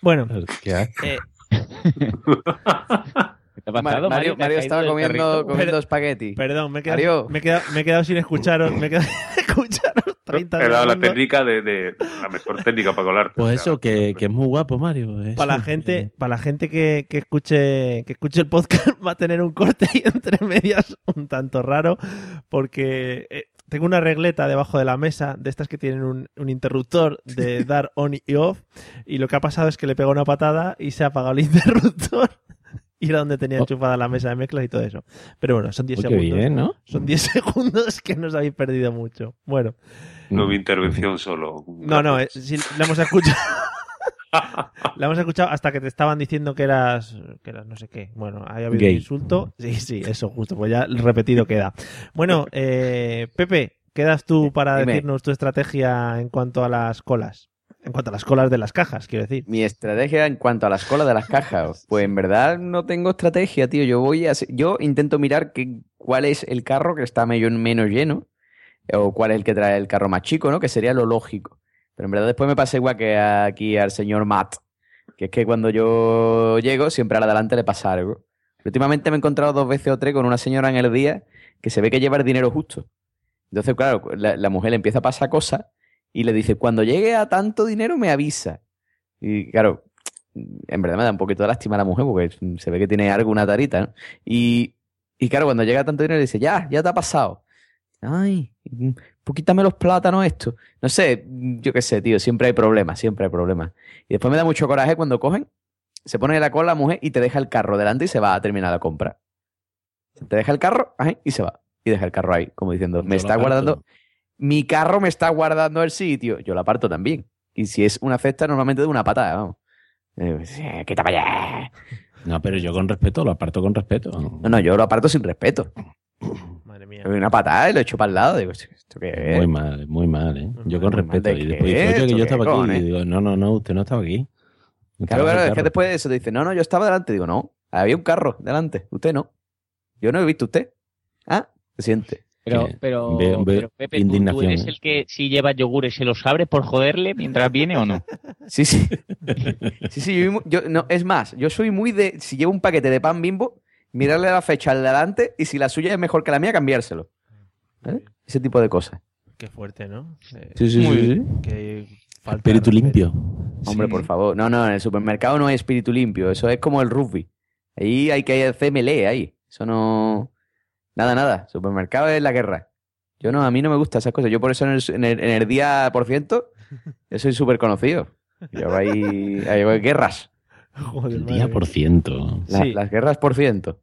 S1: Bueno,
S2: ¿Qué haces?
S1: eh,
S5: ¿Qué te ha pasado,
S6: Mario, estaba comiendo, comiendo espagueti.
S1: Perdón, me he quedado,
S6: Mario.
S1: me he quedado, me he quedado sin escucharos. Me he quedado sin escucharos 30
S3: He dado la técnica de, de- la mejor técnica para colarte.
S2: Pues eso, que, que es muy guapo, Mario. eso.
S1: Para la gente, para la gente que, que escuche que escuche el podcast va a tener un corte ahí entre medias un tanto raro porque eh, tengo una regleta debajo de la mesa de estas que tienen un, un interruptor de dar on y off y lo que ha pasado es que le pego una patada y se ha apagado el interruptor y era donde tenía enchufada la mesa de mezclas y todo eso. Pero bueno, son 10
S2: Oh, qué
S1: segundos.
S2: bien, ¿no?
S1: Son 10 segundos que nos habéis perdido mucho. Bueno,
S3: No mi intervención solo.
S1: no, no, eh, sí, la hemos escuchado. la hemos escuchado hasta que te estaban diciendo que eras, que eras no sé qué. Bueno, ahí ha habido
S2: Gay.
S1: un insulto. Sí, sí, eso justo, pues ya repetido queda. Bueno, eh, Pepe, quedas tú para
S6: Dime.
S1: decirnos tu estrategia en cuanto a las colas. En cuanto a las colas de las cajas, quiero decir.
S6: Mi estrategia en cuanto a la escuela de las cajas, pues en verdad no tengo estrategia, tío. Yo voy a, yo intento mirar que, cuál es el carro que está medio- menos lleno o cuál es el que trae el carro más chico, ¿no? Que sería lo lógico. Pero en verdad después me pasa igual que aquí al señor Matt, que es que cuando yo llego siempre al adelante le pasa algo. Últimamente me he encontrado dos veces o tres con una señora en el día que se ve que lleva el dinero justo. Entonces, claro, la, la mujer le empieza a pasar cosas y le dice, cuando llegue a tanto dinero me avisa. Y claro, en verdad me da un poquito de lástima a la mujer porque se ve que tiene algo, una tarita, ¿no? Y, y claro, cuando llega a tanto dinero dice, ya, ya te ha pasado. Ay, pues quítame los plátanos esto. No sé, yo qué sé, tío, siempre hay problemas, siempre hay problemas. Y después me da mucho coraje cuando cogen, se pone la cola la mujer y te deja el carro delante y se va a terminar la compra. Te deja el carro ajá, y se va. Y deja el carro ahí, como diciendo, me está guardando, mi carro me está guardando el sitio. Yo lo aparto también. Y si es una cesta, normalmente de una patada, vamos. Eh, pues, eh, quita para allá.
S2: No, pero yo con respeto, lo aparto con respeto.
S6: No, no, yo lo aparto sin respeto.
S1: Madre mía.
S6: Una patada y lo echo para el lado. Digo, ¿esto qué es?
S2: Muy mal, muy mal, ¿eh? Yo con respeto.
S6: ¿de
S2: Y después dice, oye, que
S6: ¿Esto
S2: yo estaba aquí.
S6: cojones?
S2: Y digo, no, no, no, usted no estaba aquí.
S6: Claro,
S2: en
S6: claro,
S2: el
S6: es que después de eso te dice, no, no, yo estaba delante. Digo, no, había un carro delante. Usted no. Yo no he visto usted. Ah, se siente.
S5: Pero, pero,
S2: ve- ve
S5: pero Pepe, ¿tú- ¿tú,
S2: indignación,
S5: eres
S2: ¿eh?
S5: el que si lleva yogures se los abre por joderle mientras viene o no?
S6: Sí, sí. Sí, sí, yo, yo- no, es más, yo soy muy de, si llevo un paquete de pan bimbo, mirarle la fecha al delante y si la suya es mejor que la mía, cambiárselo. ¿Vale? Ese tipo de cosas.
S1: Qué fuerte, ¿no? Eh,
S6: Sí, sí,
S1: muy
S6: sí,
S1: bien.
S6: sí.
S1: Qué falta
S2: Espíritu
S1: de
S2: limpio.
S6: Hombre, por favor. No, no, en el supermercado no hay espíritu limpio. Eso es como el rugby. Ahí hay que hacer melee ahí. Eso no. Nada, nada. Supermercado es la guerra. Yo no, a mí no me gustan esas cosas. Yo por eso en el, en el- en el día por ciento, yo soy súper conocido. Yo hay guerras.
S1: Joder,
S2: El día por ciento.
S6: La-
S1: Sí.
S6: Las guerras por ciento.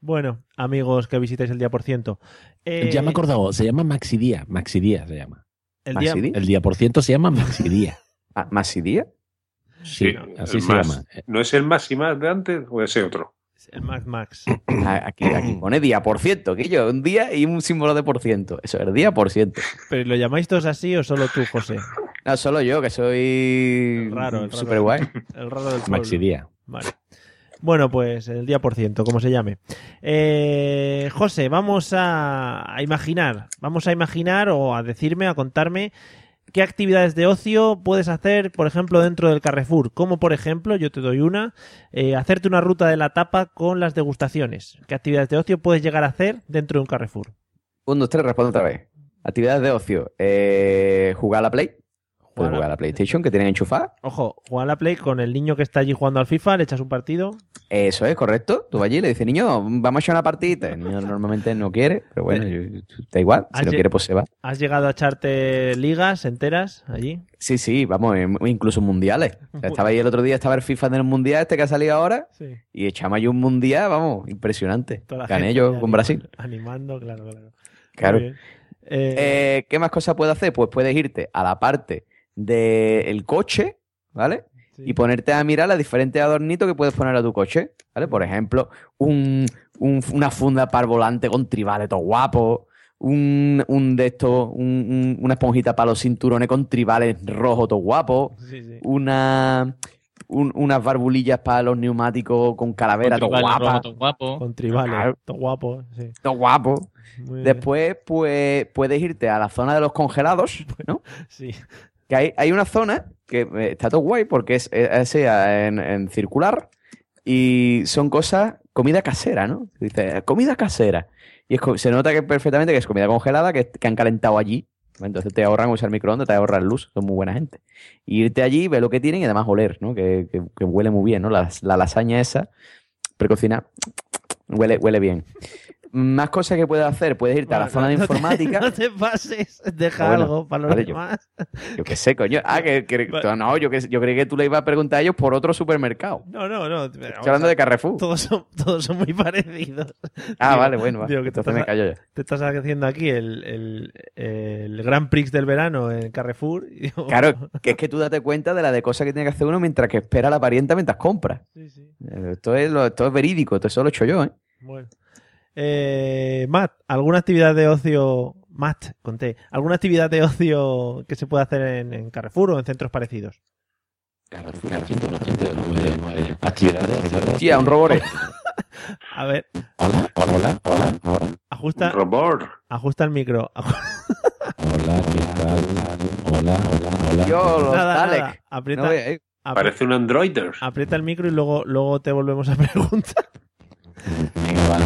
S1: Bueno, amigos que visitáis el día por ciento. Eh,
S2: Ya me he acordado, se llama Maxidía. Maxidía se llama.
S1: el día.
S2: El día por ciento se llama Maxidía.
S6: Ah, ¿Masidía?
S2: Sí,
S3: Sí,
S2: así
S3: el
S2: se
S3: más.
S2: llama.
S3: ¿No es el más y más de antes o ese otro?
S1: El Max Max.
S6: Aquí, aquí pone día por ciento, que yo, un día y un símbolo de por ciento. Eso es el día por ciento.
S1: ¿Pero lo llamáis todos así o solo tú, José?
S6: No, solo yo, que soy
S1: El raro, el raro.
S6: súper guay.
S1: El raro del pueblo.
S2: Maxidía.
S1: Vale. Bueno, pues el día por ciento, como se llame. Eh, José, vamos a, a imaginar, vamos a imaginar o a decirme, a contarme qué actividades de ocio puedes hacer, por ejemplo, dentro del Carrefour. Como, por ejemplo, yo te doy una, eh, hacerte una ruta de la tapa con las degustaciones. ¿Qué actividades de ocio puedes llegar a hacer dentro de un Carrefour?
S6: Un, dos, tres, respondo otra vez. Actividades de ocio. Eh, jugar a la Play. Puedes
S1: Jugar a-
S6: la PlayStation que tienen enchufada.
S1: Ojo, jugar a la Play con el niño que está allí jugando al FIFA, le echas un partido.
S6: Eso es, correcto. Tú vas allí y le dices, niño, vamos a echar una partidita. El niño normalmente no quiere, pero bueno, da igual. Si no quiere, pues se va.
S1: ¿Has llegado a echarte ligas enteras allí?
S6: Sí, sí, vamos, incluso mundiales. O sea, estaba ahí el otro día, estaba el FIFA del mundial este que ha salido ahora.
S1: Sí.
S6: Y echamos ahí un mundial, vamos, impresionante. Gané yo con
S1: animando-
S6: Brasil.
S1: Animando, claro, claro.
S6: Claro.
S1: Eh,
S6: Eh, ¿Qué más cosas puedes hacer? Pues puedes irte a la parte del coche, ¿vale? Y ponerte a mirar los diferentes adornitos que puedes poner a tu coche, ¿vale? Por ejemplo, un, un- una funda para el volante con tribales todo guapo, un, un de estos, un- un- una esponjita para los cinturones con tribales rojos todo guapo,
S1: Sí, sí.
S6: una, un- unas barbulillas para los neumáticos con calavera todo
S5: Tribales
S6: guapa,
S5: todo guapo.
S1: Con tribales,
S6: Claro.
S1: todo guapo. Sí.
S6: todo guapo.
S1: Muy bien.
S6: Después, pues, puedes irte a la zona de los congelados, ¿no?
S1: Sí.
S6: Que hay, hay una zona que eh, está todo guay porque es, es- es, eh, en, circular y son cosas, comida casera, ¿no? Dice, comida casera. Y se nota que perfectamente que es comida congelada que, que han calentado allí. Entonces te ahorran usar microondas, te ahorran luz, son muy buena gente. Y irte allí, ver lo que tienen y además oler, ¿no? Que, que- huele muy bien, ¿no? La, la lasaña esa, precocinada, huele, huele bien. Más cosas que puedes hacer, puedes irte a la zona de
S1: te-
S6: informática.
S1: No te pases, deja
S6: bueno,
S1: algo para los
S6: vale,
S1: demás.
S6: Yo qué sé, coño. Ah, que, no, yo, que, yo creí que tú le ibas a preguntar a ellos por otro supermercado.
S1: No, no, no.
S6: Estoy hablando de Carrefour.
S1: Todos son, todos son muy parecidos.
S6: Ah,
S1: Digo-
S6: vale, bueno,
S1: digo que te
S6: Entonces me
S1: estás-
S6: callo ya.
S1: Te estás haciendo aquí el, el, el Grand Prix del verano en Carrefour. digo,
S6: Claro, que es que tú date cuenta de la de cosas que tiene que hacer uno mientras que espera a la parienta mientras compra.
S1: Sí, sí.
S6: Eh, Esto es, lo, esto es verídico, esto eso lo he hecho yo, ¿eh?
S1: Bueno. Eh, Matt, ¿alguna actividad de ocio Matt, conté. ¿Alguna actividad de ocio que se pueda hacer en, en Carrefour o en centros parecidos?
S2: Actividades.
S6: Tía, un robore.
S1: A ver,
S2: Hola, hola, hola, hola.
S1: ajusta,
S3: Robot.
S1: ajusta el micro.
S2: Hola, ¿qué tal? Hola, hola, hola.
S6: Yo, los
S1: Nada,
S6: Dalek.
S1: nada. Aprieta,
S6: No, eh,
S3: Parece un androider.
S1: aprieta el micro y luego, luego te volvemos a preguntar.
S2: Venga, vale.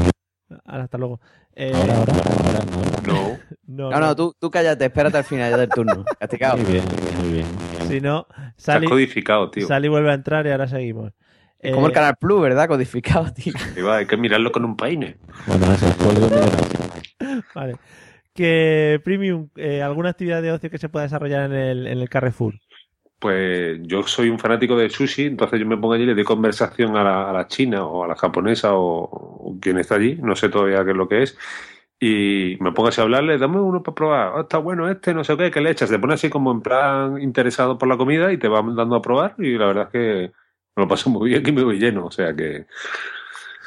S1: Ahora, hasta luego. Eh,
S2: Ahora, ahora, ahora, ahora.
S3: No.
S1: no,
S6: No, no, tú, tú cállate, espérate al final ya del turno. Castigado.
S2: Muy bien, muy bien, muy bien.
S1: Si no,
S3: Está
S1: Sally,
S3: codificado, tío.
S1: Sally vuelve a entrar y ahora seguimos.
S6: Es como el
S1: Eh,
S6: Canal Plus, ¿verdad? Codificado, tío.
S3: Hay que mirarlo con un peine.
S2: Bueno, es el código
S1: Vale. Que Premium, eh, ¿alguna actividad de ocio que se pueda desarrollar en el, en el Carrefour?
S3: Pues yo soy un fanático del sushi, entonces yo me pongo allí y le doy conversación a la, a la china o a la japonesa o, o quien está allí, no sé todavía qué es lo que es, y me pongo así a hablarle, dame uno para probar, "Ah, está bueno este, no sé qué, ¿qué le echas? Te pone así como en plan interesado por la comida y te va dando a probar y la verdad es que me lo paso muy bien y me voy lleno, o sea que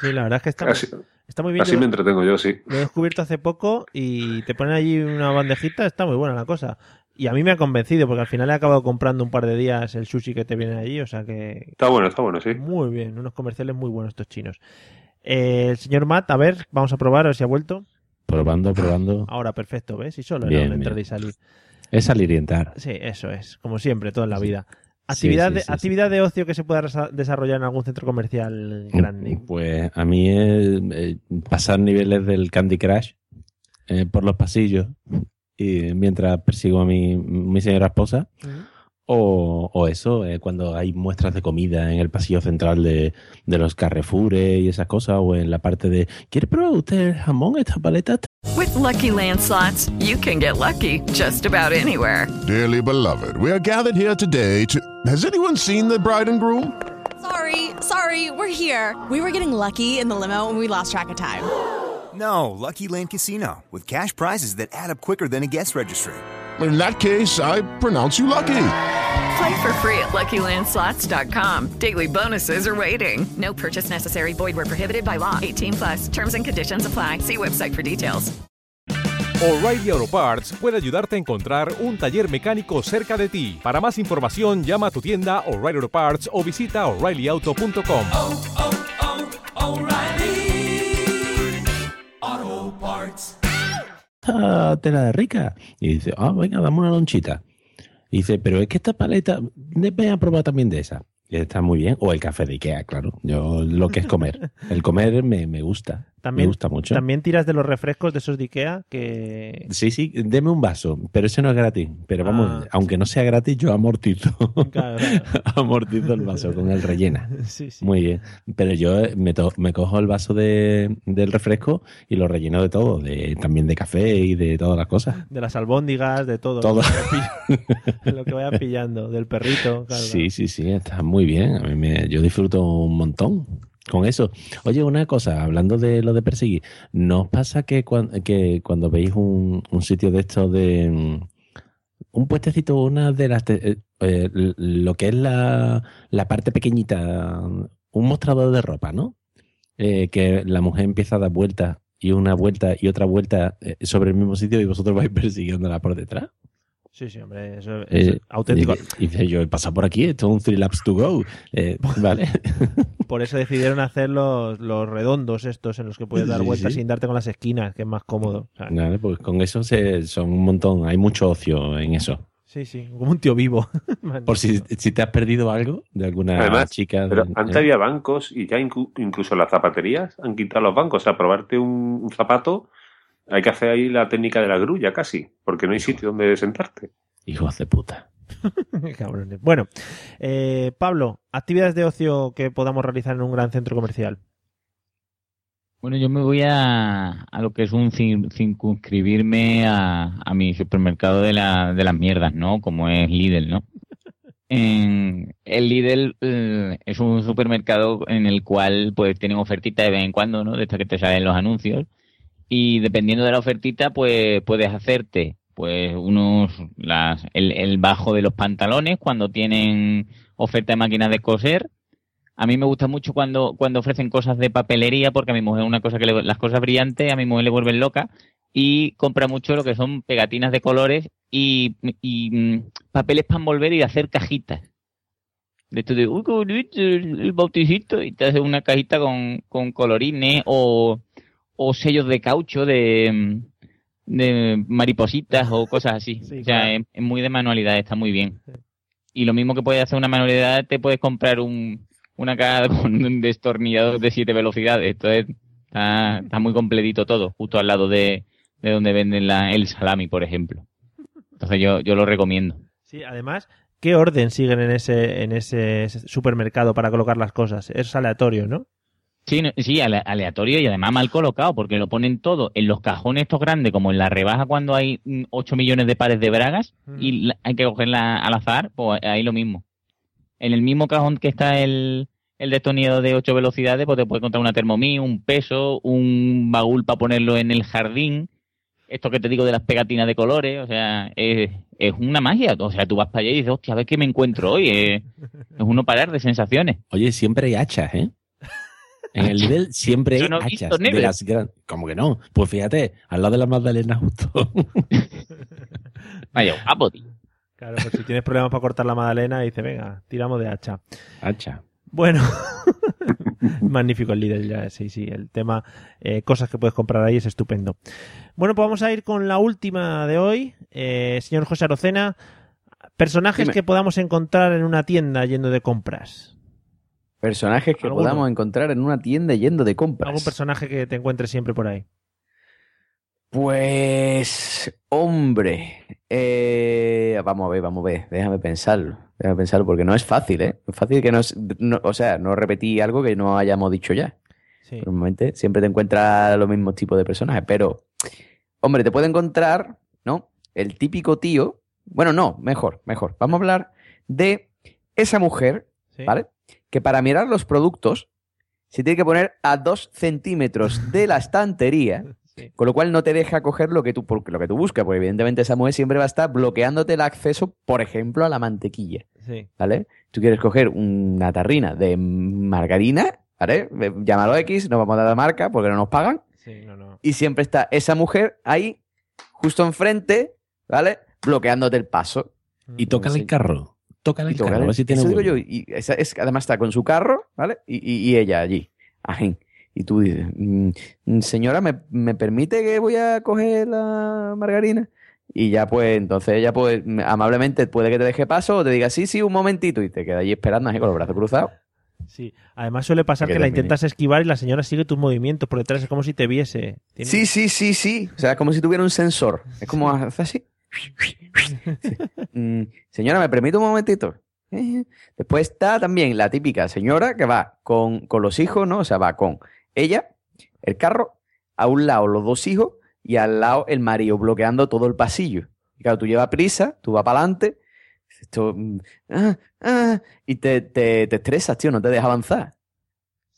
S1: Sí, la verdad es que está,
S3: así,
S1: está muy bien.
S3: así
S1: Yo
S3: me entretengo yo, sí.
S1: Lo he descubierto hace poco y te ponen allí una bandejita, está muy buena la cosa. Y a mí me ha convencido porque al final he acabado comprando un par de días el sushi que te viene allí, o sea que
S3: Está bueno, está bueno, sí.
S1: muy bien, unos comerciales muy buenos estos chinos. Eh, el señor Matt, a ver, vamos a probar a ver si ha vuelto.
S2: Probando, probando.
S1: Ahora, perfecto, ¿ves? Y solo
S2: Bien,
S1: era entrar y salir.
S2: Es salir y entrar.
S1: Sí, eso es, como siempre, todo en la vida.
S2: Sí,
S1: Actividad,
S2: sí,
S1: de,
S2: sí, sí.
S1: actividad de ocio que se pueda desarrollar en algún centro comercial grande.
S2: Pues a mí es eh, pasar niveles del Candy Crush eh, por los pasillos y mientras persigo a mi, mi señora esposa. O, o eso, eh, cuando hay muestras de comida en el pasillo central de, de los Carrefoures y esas cosas, o en la parte de ¿Quiere probar usted el jamón, esta paleta?
S13: With Lucky Land slots, you can get lucky just about anywhere.
S14: Dearly beloved, we are gathered here today to. Has anyone seen the bride and groom?
S15: Sorry, sorry, we're here. We were getting lucky in the limo and we lost track of time.
S16: No, Lucky Land Casino, with cash prizes that add up quicker than a guest registry.
S14: In that case, I pronounce you lucky.
S13: Play for free at LuckyLandSlots.com. Daily bonuses are waiting. No purchase necessary. Void where prohibited by law. 18 plus. Terms and conditions apply. See website for details.
S20: O'Reilly Auto Parts puede ayudarte a encontrar un taller mecánico cerca de ti. Para más información, llama a tu tienda O'Reilly Auto Parts o visita oreillyauto.com.
S2: esta tela de rica. Y dice, ah, venga, dame una lonchita. Y dice, pero es que esta paleta, voy a probar también de esa. Está muy bien. O el café de Ikea, claro. Yo lo que es comer. El comer me, me gusta.
S1: También,
S2: me gusta mucho.
S1: También tiras de los refrescos de esos de Ikea que...
S2: Sí, sí, deme un vaso, pero ese no es gratis. Pero vamos,
S1: Ah,
S2: aunque no sea gratis, yo amortizo.
S1: Claro,
S2: amortizo el vaso con el rellena.
S1: Sí, sí.
S2: Muy bien. Pero yo me, to- me cojo el vaso de, del refresco y lo relleno de todo, de, también de café y de todas las cosas.
S1: De las albóndigas, de todo.
S2: Todo.
S1: Lo que vaya pill- Lo que vaya pillando, del perrito. claro,
S2: Sí, sí, sí, está muy bien. A mí me, yo disfruto un montón con eso. Oye, una cosa, hablando de lo de perseguir, ¿no os pasa que, cuan- que cuando veis un, un sitio de estos de... mm, Un puestecito, una de las... eh, eh, lo que es la, la parte pequeñita, un mostrador de ropa, ¿no? Eh, que la mujer empieza a dar vueltas y una vuelta y otra vuelta sobre el mismo sitio y vosotros vais persiguiéndola por detrás.
S1: Sí, sí, hombre, eso es
S2: Eh,
S1: auténtico.
S2: Y, y dice, yo he pasado por aquí, esto es un three laps to go. Eh, vale.
S1: Por eso decidieron hacer los, los redondos estos en los que puedes dar
S2: Sí,
S1: vueltas
S2: sí.
S1: sin darte con las esquinas, que es más cómodo. Sea,
S2: Nada, pues con eso se, son un montón, hay mucho ocio en eso.
S1: sí, sí, como un tío vivo.
S2: Por si, si te has perdido algo de alguna
S3: Además,
S2: chica.
S3: Pero
S2: de-
S3: antes
S2: eh,
S3: había bancos y ya inclu- incluso las zapaterías han quitado los bancos. O sea, probarte un, un zapato, hay que hacer ahí la técnica de la grulla casi, porque no hay sitio donde sentarte.
S2: Hijos de puta.
S1: Cabrones. Bueno, eh, Pablo, actividades de ocio que podamos realizar en un gran centro comercial.
S5: Bueno, yo me voy a, a lo que es un circunscribirme a, a mi supermercado de, la, de las mierdas, ¿no? Como es Lidl, ¿no? En, el Lidl eh, es un supermercado en el cual pues tienen ofertitas de vez en cuando, ¿no? De estas que te salen los anuncios. Y dependiendo de la ofertita, pues puedes hacerte pues unos las, el, bajo de los pantalones cuando tienen oferta de máquinas de coser. A mí me gusta mucho cuando, cuando ofrecen cosas de papelería, porque a mi mujer una cosa que le- las cosas brillantes a mi mujer le vuelven loca. y compra mucho lo que son pegatinas de colores y, y, mm, papeles para envolver y hacer cajitas. De esto de, uy, el bauticito, y te hace una cajita con, con colorines o, o sellos de caucho de, de maripositas o cosas así. o sea,
S1: claro.
S5: es, es muy de manualidad, está muy bien. Y lo mismo que puedes hacer una manualidad, te puedes comprar un, una caja con un destornillador de siete velocidades. Entonces, está, está muy completito todo, justo al lado de, de donde venden la, el salami, por ejemplo. Entonces, yo, yo lo recomiendo.
S1: Sí, además, ¿qué orden siguen en ese, en ese supermercado para colocar las cosas? Es aleatorio, ¿no?
S5: Sí, no- sí, ale- aleatorio y además mal colocado, porque lo ponen todo en los cajones estos grandes, como en la rebaja cuando hay mm, 8 millones de pares de bragas y la- hay que cogerla al azar, pues ahí lo mismo. En el mismo cajón que está el, el destornillador de 8 velocidades, pues te puedes encontrar una Thermomix, un peso, un bagul para ponerlo en el jardín, esto que te digo de las pegatinas de colores, o sea, es, es una magia. O sea, tú vas para allá y dices, hostia, a ver qué me encuentro hoy. Es, es uno parar de sensaciones.
S2: Oye, siempre hay hachas, ¿eh? En el nivel siempre hay
S5: no
S2: hachas. De las gran... ¿Cómo que no? Pues fíjate, al lado de la Magdalena justo.
S5: Vaya, guapo, tío.
S1: Claro, pues si tienes problemas para cortar la magdalena, dice, venga, tiramos de hacha.
S2: Hacha.
S1: Bueno, magnífico el líder, ya, sí, sí, el tema, eh, cosas que puedes comprar ahí es estupendo. Bueno, pues vamos a ir con la última de hoy. Eh, señor José Arocena, personajes
S6: Dime.
S1: que podamos encontrar en una tienda yendo de compras.
S6: Personajes que
S1: ¿Alguno?
S6: podamos encontrar en una tienda yendo de compras.
S1: Algún personaje que te encuentres siempre por ahí.
S6: Pues, hombre, eh, vamos a ver, vamos a ver, déjame pensarlo, déjame pensarlo, porque no es fácil, ¿eh? Es fácil que no, es- no- o sea, no repetí algo que no hayamos dicho ya.
S1: Sí.
S6: Normalmente siempre te encuentras los mismos tipos de personajes, pero, hombre, te puede encontrar, ¿no? El típico tío, bueno, no, mejor, mejor, vamos a hablar de esa mujer, ¿vale? Que para mirar los productos se tiene que poner a dos centímetros de la estantería, con lo cual no te deja coger lo que tú, lo que tú buscas, porque evidentemente esa mujer siempre va a estar bloqueándote el acceso, por ejemplo, a la mantequilla.
S1: Sí.
S6: ¿Vale? Tú quieres coger una tarrina de margarina, ¿vale? Eh, Llámalo X, no vamos a dar la marca porque no nos pagan.
S1: Sí, no, no.
S6: Y siempre está esa mujer ahí, justo enfrente, ¿vale? Bloqueándote el paso.
S2: Y tócale el carro. Tócale el carro, a ver si tiene
S6: eso digo
S2: huevo.
S6: yo, y esa es, además está con su carro, ¿vale? Y, y- y ella allí. Ajín. Y tú dices, "Mm, señora, ¿me, me permite que voy a coger la margarina? Y ya pues, entonces ella pues amablemente puede que te deje paso o te diga, sí, sí, un momentito, y te queda allí esperando así con los brazos cruzados.
S1: Sí. Además suele pasar
S6: Que
S1: que la intentas esquivar y la señora sigue tus movimientos por detrás, es como si te viese. Tiene-
S6: Sí, sí, sí, sí. O sea, es como si tuviera un sensor. Es como hace así. Mm, señora, ¿me permite un momentito? Después está también la típica señora que va con, con los hijos, ¿no? O sea, va con ella, el carro, a un lado los dos hijos y al lado el marido bloqueando todo el pasillo. Y claro, tú llevas prisa, tú vas para adelante, mm, ah, ah, y te, te, te estresas, tío, no te deja avanzar.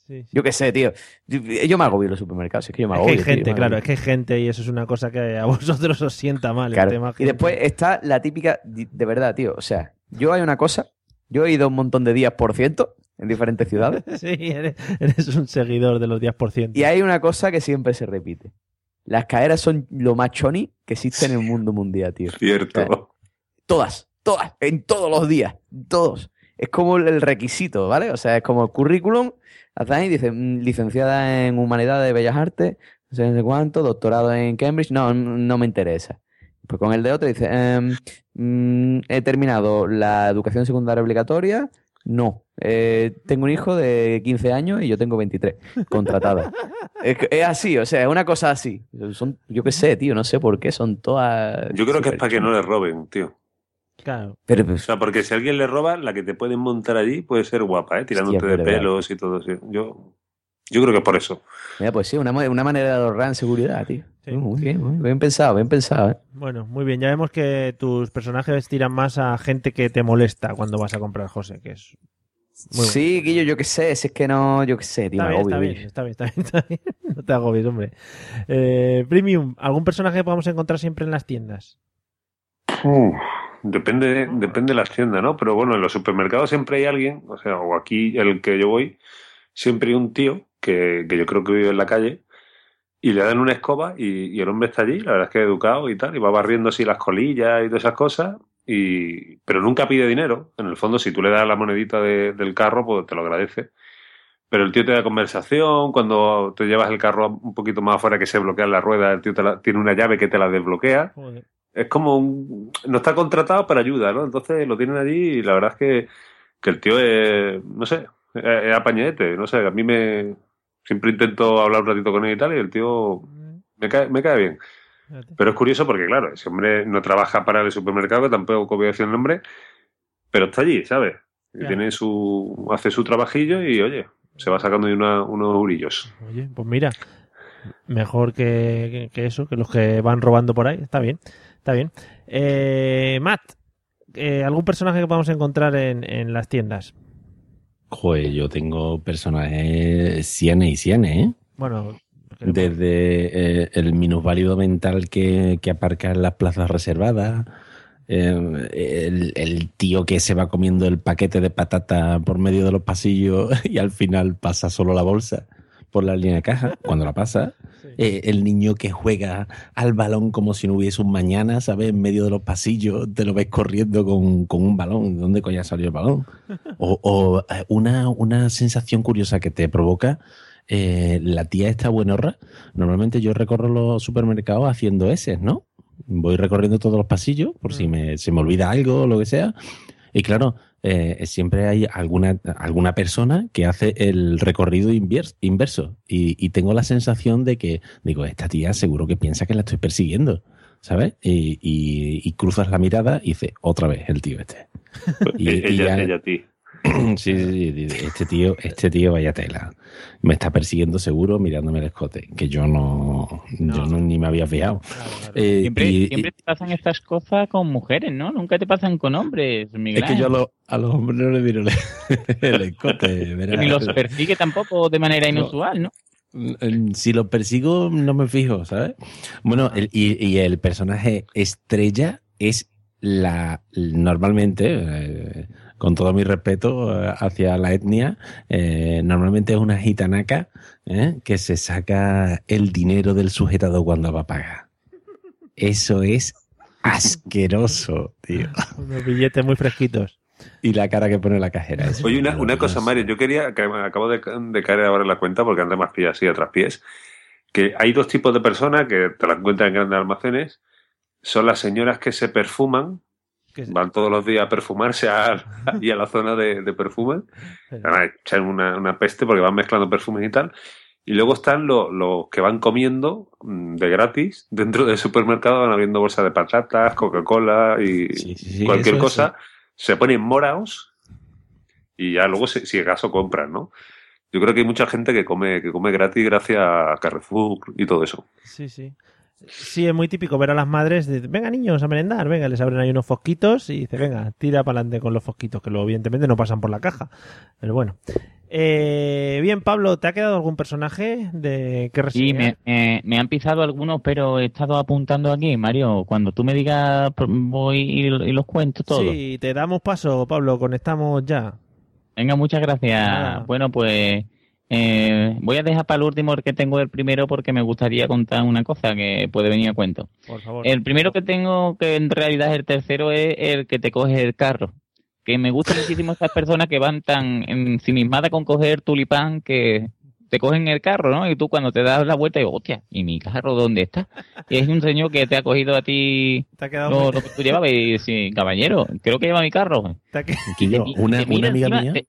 S1: Sí, sí.
S6: Yo qué sé, tío. Yo, yo me agobio en los supermercados, es que yo me
S1: Es que
S6: agobio.
S1: hay gente, claro,
S6: agobio.
S1: es que hay gente y eso es una cosa que a vosotros os sienta mal.
S6: Claro.
S1: El tema
S6: Y después está la típica, de verdad, tío. O sea, yo hay una cosa, yo he ido un montón de días por ciento en diferentes ciudades.
S1: Sí, eres, eres un seguidor de los 10%.
S6: Y hay una cosa que siempre se repite. Las caeras son lo más choni que existe en el mundo mundial, tío.
S3: Cierto.
S6: Todas, todas, en todos los días, todos. Es como el requisito, ¿vale? O sea, es como el currículum, ahí dice mm, licenciada en Humanidades de Bellas Artes, no sé, no sé cuánto, doctorado en Cambridge, no, no me interesa. Pues con el de otro dice, em, mm, he terminado la educación secundaria obligatoria, no. Eh, tengo un hijo de 15 años y yo tengo 23, contratada. es, así, o sea, es una cosa así. Son, yo qué sé, tío, no sé por qué, son todas...
S3: Yo creo que es para que no le roben, tío.
S1: Claro.
S6: Pero, pues,
S3: O sea, porque si alguien le roba, la que te pueden montar allí puede ser guapa, ¿eh? Tirándote
S6: Hostia,
S3: de
S6: es verdad.
S3: pelos y todo eso. Yo, yo creo que por eso.
S6: Mira, pues sí, una, una manera de ahorrar en seguridad, tío. Muy bien, muy bien pensado, bien pensado, ¿eh?
S1: Bueno, muy bien. Ya vemos que tus personajes tiran más a gente que te molesta cuando vas a comprar, José, que es muy bueno.
S6: Sí, Guillo, yo qué sé, si es que no, yo qué sé, tío,
S1: Está
S6: me
S1: bien,
S6: agobio,
S1: está bien, está bien, está bien, está bien. No te agobies, hombre. Eh, Premium, ¿algún personaje que podamos encontrar siempre en las tiendas?
S3: Uf, depende, depende de la tienda, ¿no? Pero bueno, en los supermercados siempre hay alguien, o sea, o aquí el que yo voy, siempre hay un tío que, que yo creo que vive en la calle y le dan una escoba y, y el hombre está allí, la verdad es que educado y tal, y va barriendo así las colillas y todas esas cosas, y, pero nunca pide dinero. En el fondo, si tú le das la monedita de- del carro, pues te lo agradece. Pero el tío te da conversación, cuando te llevas el carro un poquito más afuera que se bloquean las ruedas, el tío te la- tiene una llave que te la desbloquea. Es como un... No está contratado, pero ayuda, ¿no? Entonces lo tienen allí y la verdad es que, que el tío es, no sé, es, es apañete, no sé, a mí me... Siempre intento hablar un ratito con él y tal y el tío me cae, me cae bien. Pero es curioso porque, claro, ese hombre no trabaja para el supermercado, que tampoco voy a decir el nombre, pero está allí, ¿sabes? Y tiene su, hace su trabajillo y, oye, se va sacando ahí una- unos eurillos.
S1: Oye, pues mira, mejor que, que- que eso, que los que van robando por ahí. Está bien, está bien. Eh, Matt, eh, ¿algún personaje que podamos encontrar en, en las tiendas?
S2: Joder, yo tengo personajes cienes y cienes, ¿eh?
S1: Bueno,
S2: Desde eh, el minusválido mental que, que aparca en las plazas reservadas, eh, el, el tío que se va comiendo el paquete de patata por medio de los pasillos y al final pasa solo la bolsa por la línea de caja, cuando la pasa. Eh, el niño que juega al balón como si no hubiese un mañana, ¿sabes? En medio de los pasillos, te lo ves corriendo con, con un balón. ¿De dónde coño salió el balón? O, o, eh, una, una sensación curiosa que te provoca eh, la tía esta buenorra. Normalmente yo recorro los supermercados haciendo ese, ¿no? Voy recorriendo todos los pasillos por si me, se me olvida algo o lo que sea. Y claro, eh, siempre hay alguna, alguna persona que hace el recorrido inverso. Y, y tengo la sensación de que, digo, esta tía seguro que piensa que la estoy persiguiendo, ¿sabes? Y, y- y cruzas la mirada y dice, otra vez el tío este. Y
S3: ella,
S2: ya-
S3: ella a ti.
S2: Sí, sí, sí, este tío, este tío vaya tela. Me está persiguiendo seguro mirándome el escote, que yo no, yo no ni me había fijado. Eh,
S5: Siempre,
S2: y-
S5: siempre te pasan estas cosas con mujeres, ¿no? Nunca te pasan con hombres, Miguel.
S2: es que yo a, los- a los hombres no les miro el, el escote. verás.
S5: Ni los persigue tampoco de manera inusual, ¿no?
S2: Mm, Si los persigo, no me fijo, ¿sabes? Bueno, el- y, y el personaje estrella es la normalmente, eh, con todo mi respeto eh, hacia la etnia, eh, normalmente es una gitanaca ¿eh? que se saca el dinero del sujetado cuando va a pagar. Eso es asqueroso, tío.
S1: Unos billetes muy fresquitos.
S2: Y la cara que pone la cajera.
S3: Oye, una,
S2: es
S3: una cosa, Mario, yo quería, que me acabo de, de caer ahora en la cuenta, porque anda más pilla así a traspiés, que hay dos tipos de personas que te las encuentras en grandes almacenes. Son las señoras que se perfuman, van todos los días a perfumarse a, y a la zona de, de perfumes. Van a echar una, una peste porque van mezclando perfumes y tal. Y luego están los, los que van comiendo mm, de gratis dentro del supermercado, van abriendo bolsas de patatas, Coca-Cola y
S2: sí,
S3: cualquier cosa. Se ponen moraos y ya luego, si, si acaso, compran, ¿no? Yo creo que hay mucha gente que come, que come gratis gracias a Carrefour y todo eso.
S1: Sí, sí. Sí, es muy típico ver a las madres de, venga niños a merendar, venga, les abren ahí unos fosquitos y dice, venga, tira para adelante con los fosquitos, que luego evidentemente no pasan por la caja. Pero bueno. Eh, bien, Pablo, ¿te ha quedado algún personaje de que
S5: Sí, me, han pisado algunos, pero he estado apuntando aquí, Mario. Cuando tú me digas, pr- voy y, y los cuento todos.
S1: Sí, te damos paso, Pablo, conectamos ya.
S5: Venga, muchas gracias. Bueno, pues eh, voy a dejar para el último el que tengo el primero porque me gustaría contar una cosa que puede venir a cuento.
S1: Por favor.
S5: El primero que tengo, que en realidad es el tercero, es el que te coge el carro. Que me gusta muchísimo estas personas que van tan ensimismadas con coger tulipán que te cogen el carro, ¿no? Y tú cuando te das la vuelta, digo, hostia, ¿y mi carro dónde está? Y es un señor que te ha cogido a ti
S1: Te ha quedado
S5: lo, que tú llevabas y dice, caballero, creo que lleva mi carro.
S1: Te ha
S2: una, una amiga
S5: encima,
S2: mía.
S5: te-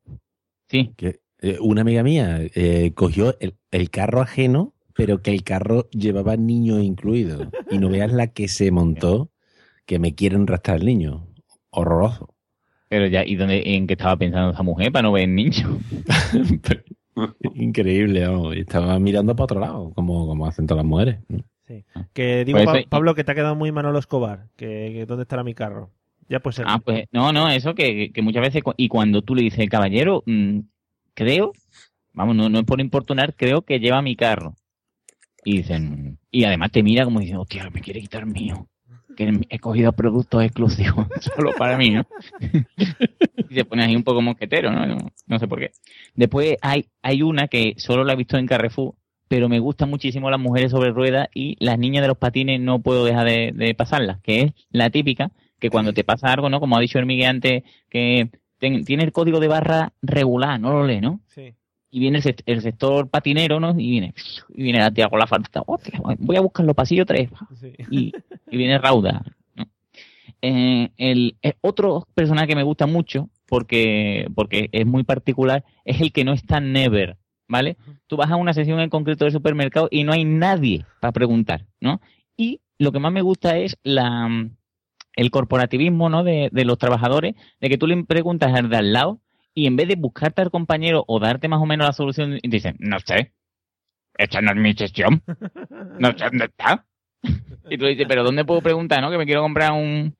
S5: Sí.
S2: Que, eh, una amiga mía eh, cogió el, el carro ajeno, pero que el carro llevaba niño incluido. Y no veas la que se montó, que me quieren rastrar el niño. Horroroso.
S5: Pero ya, ¿y dónde, en qué estaba pensando esa mujer para no ver niño?
S2: Increíble, vamos. Estaba mirando para otro lado, como, como hacen todas las mujeres.
S1: Sí. Que digo,
S5: Pues
S1: Pa-
S5: eso-
S1: Pablo, que te ha quedado muy Manolo Escobar. Que, que ¿Dónde estará mi carro? Ya pues
S5: Ah, pues no, no, eso que, que muchas veces, cu- y cuando tú le dices, caballero, mm, creo, vamos, no, no es por importunar, creo que lleva mi carro. Y dicen, y además te mira como diciendo, hostia, me quiere quitar mío. Que he cogido productos exclusivos solo para mí, ¿no? y se pone ahí un poco mosquetero, ¿no? No, no sé por qué. Después hay, hay una que solo la he visto en Carrefour, pero me gustan muchísimo las mujeres sobre ruedas y las niñas de los patines no puedo dejar de, de pasarlas, que es la típica, que cuando te pasa algo, ¿no? Como ha dicho el Miguel antes, que ten- tiene el código de barra regular, no lo lee, ¿no?
S1: Sí.
S5: Y viene el, sect- el sector patinero, ¿no? Y viene, y viene la tía con la falta, "Hostia, voy a buscar los pasillos 3. Y, y viene Rauda. ¿no? Eh, el, otro personaje que me gusta mucho, porque, porque es muy particular, es el que no está never, ¿vale? Tú vas a una sesión en concreto del supermercado y no hay nadie para preguntar, ¿no? Y lo que más me gusta es la, el corporativismo, ¿no? De, de los trabajadores, de que tú le preguntas al de al lado y en vez de buscarte al compañero o darte más o menos la solución, dicen, no sé, esta no es mi sesión, no sé dónde está. Y tú dices, pero ¿dónde puedo preguntar, no? Que me quiero comprar un,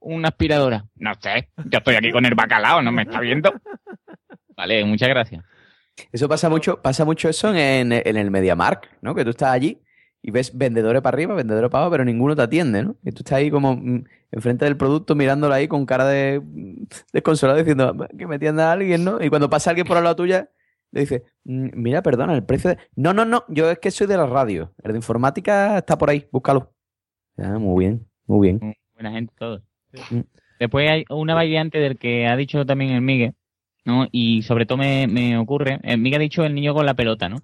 S5: una aspiradora. No sé, yo estoy aquí con el bacalao, ¿no me está viendo? Vale, muchas gracias.
S6: Eso pasa mucho, pasa mucho eso en, en el MediaMark, ¿no? Que tú estás allí y ves vendedores para arriba, vendedores para abajo, pero ninguno te atiende, ¿no? Y tú estás ahí como mm, enfrente del producto mirándolo ahí con cara de mm, desconsolado diciendo que me atienda alguien, ¿no? Y cuando pasa alguien por al lado tuya, le dice, "Mm, mira, perdona, el precio de... No, no, no, yo es que soy de la radio. El de informática está por ahí, búscalo. Ah, muy bien, muy bien.
S5: Buena gente todos. Después hay una variante del que ha dicho también el Miguel, ¿no? Y sobre todo me, me ocurre, el Miguel ha dicho el niño con la pelota, ¿no?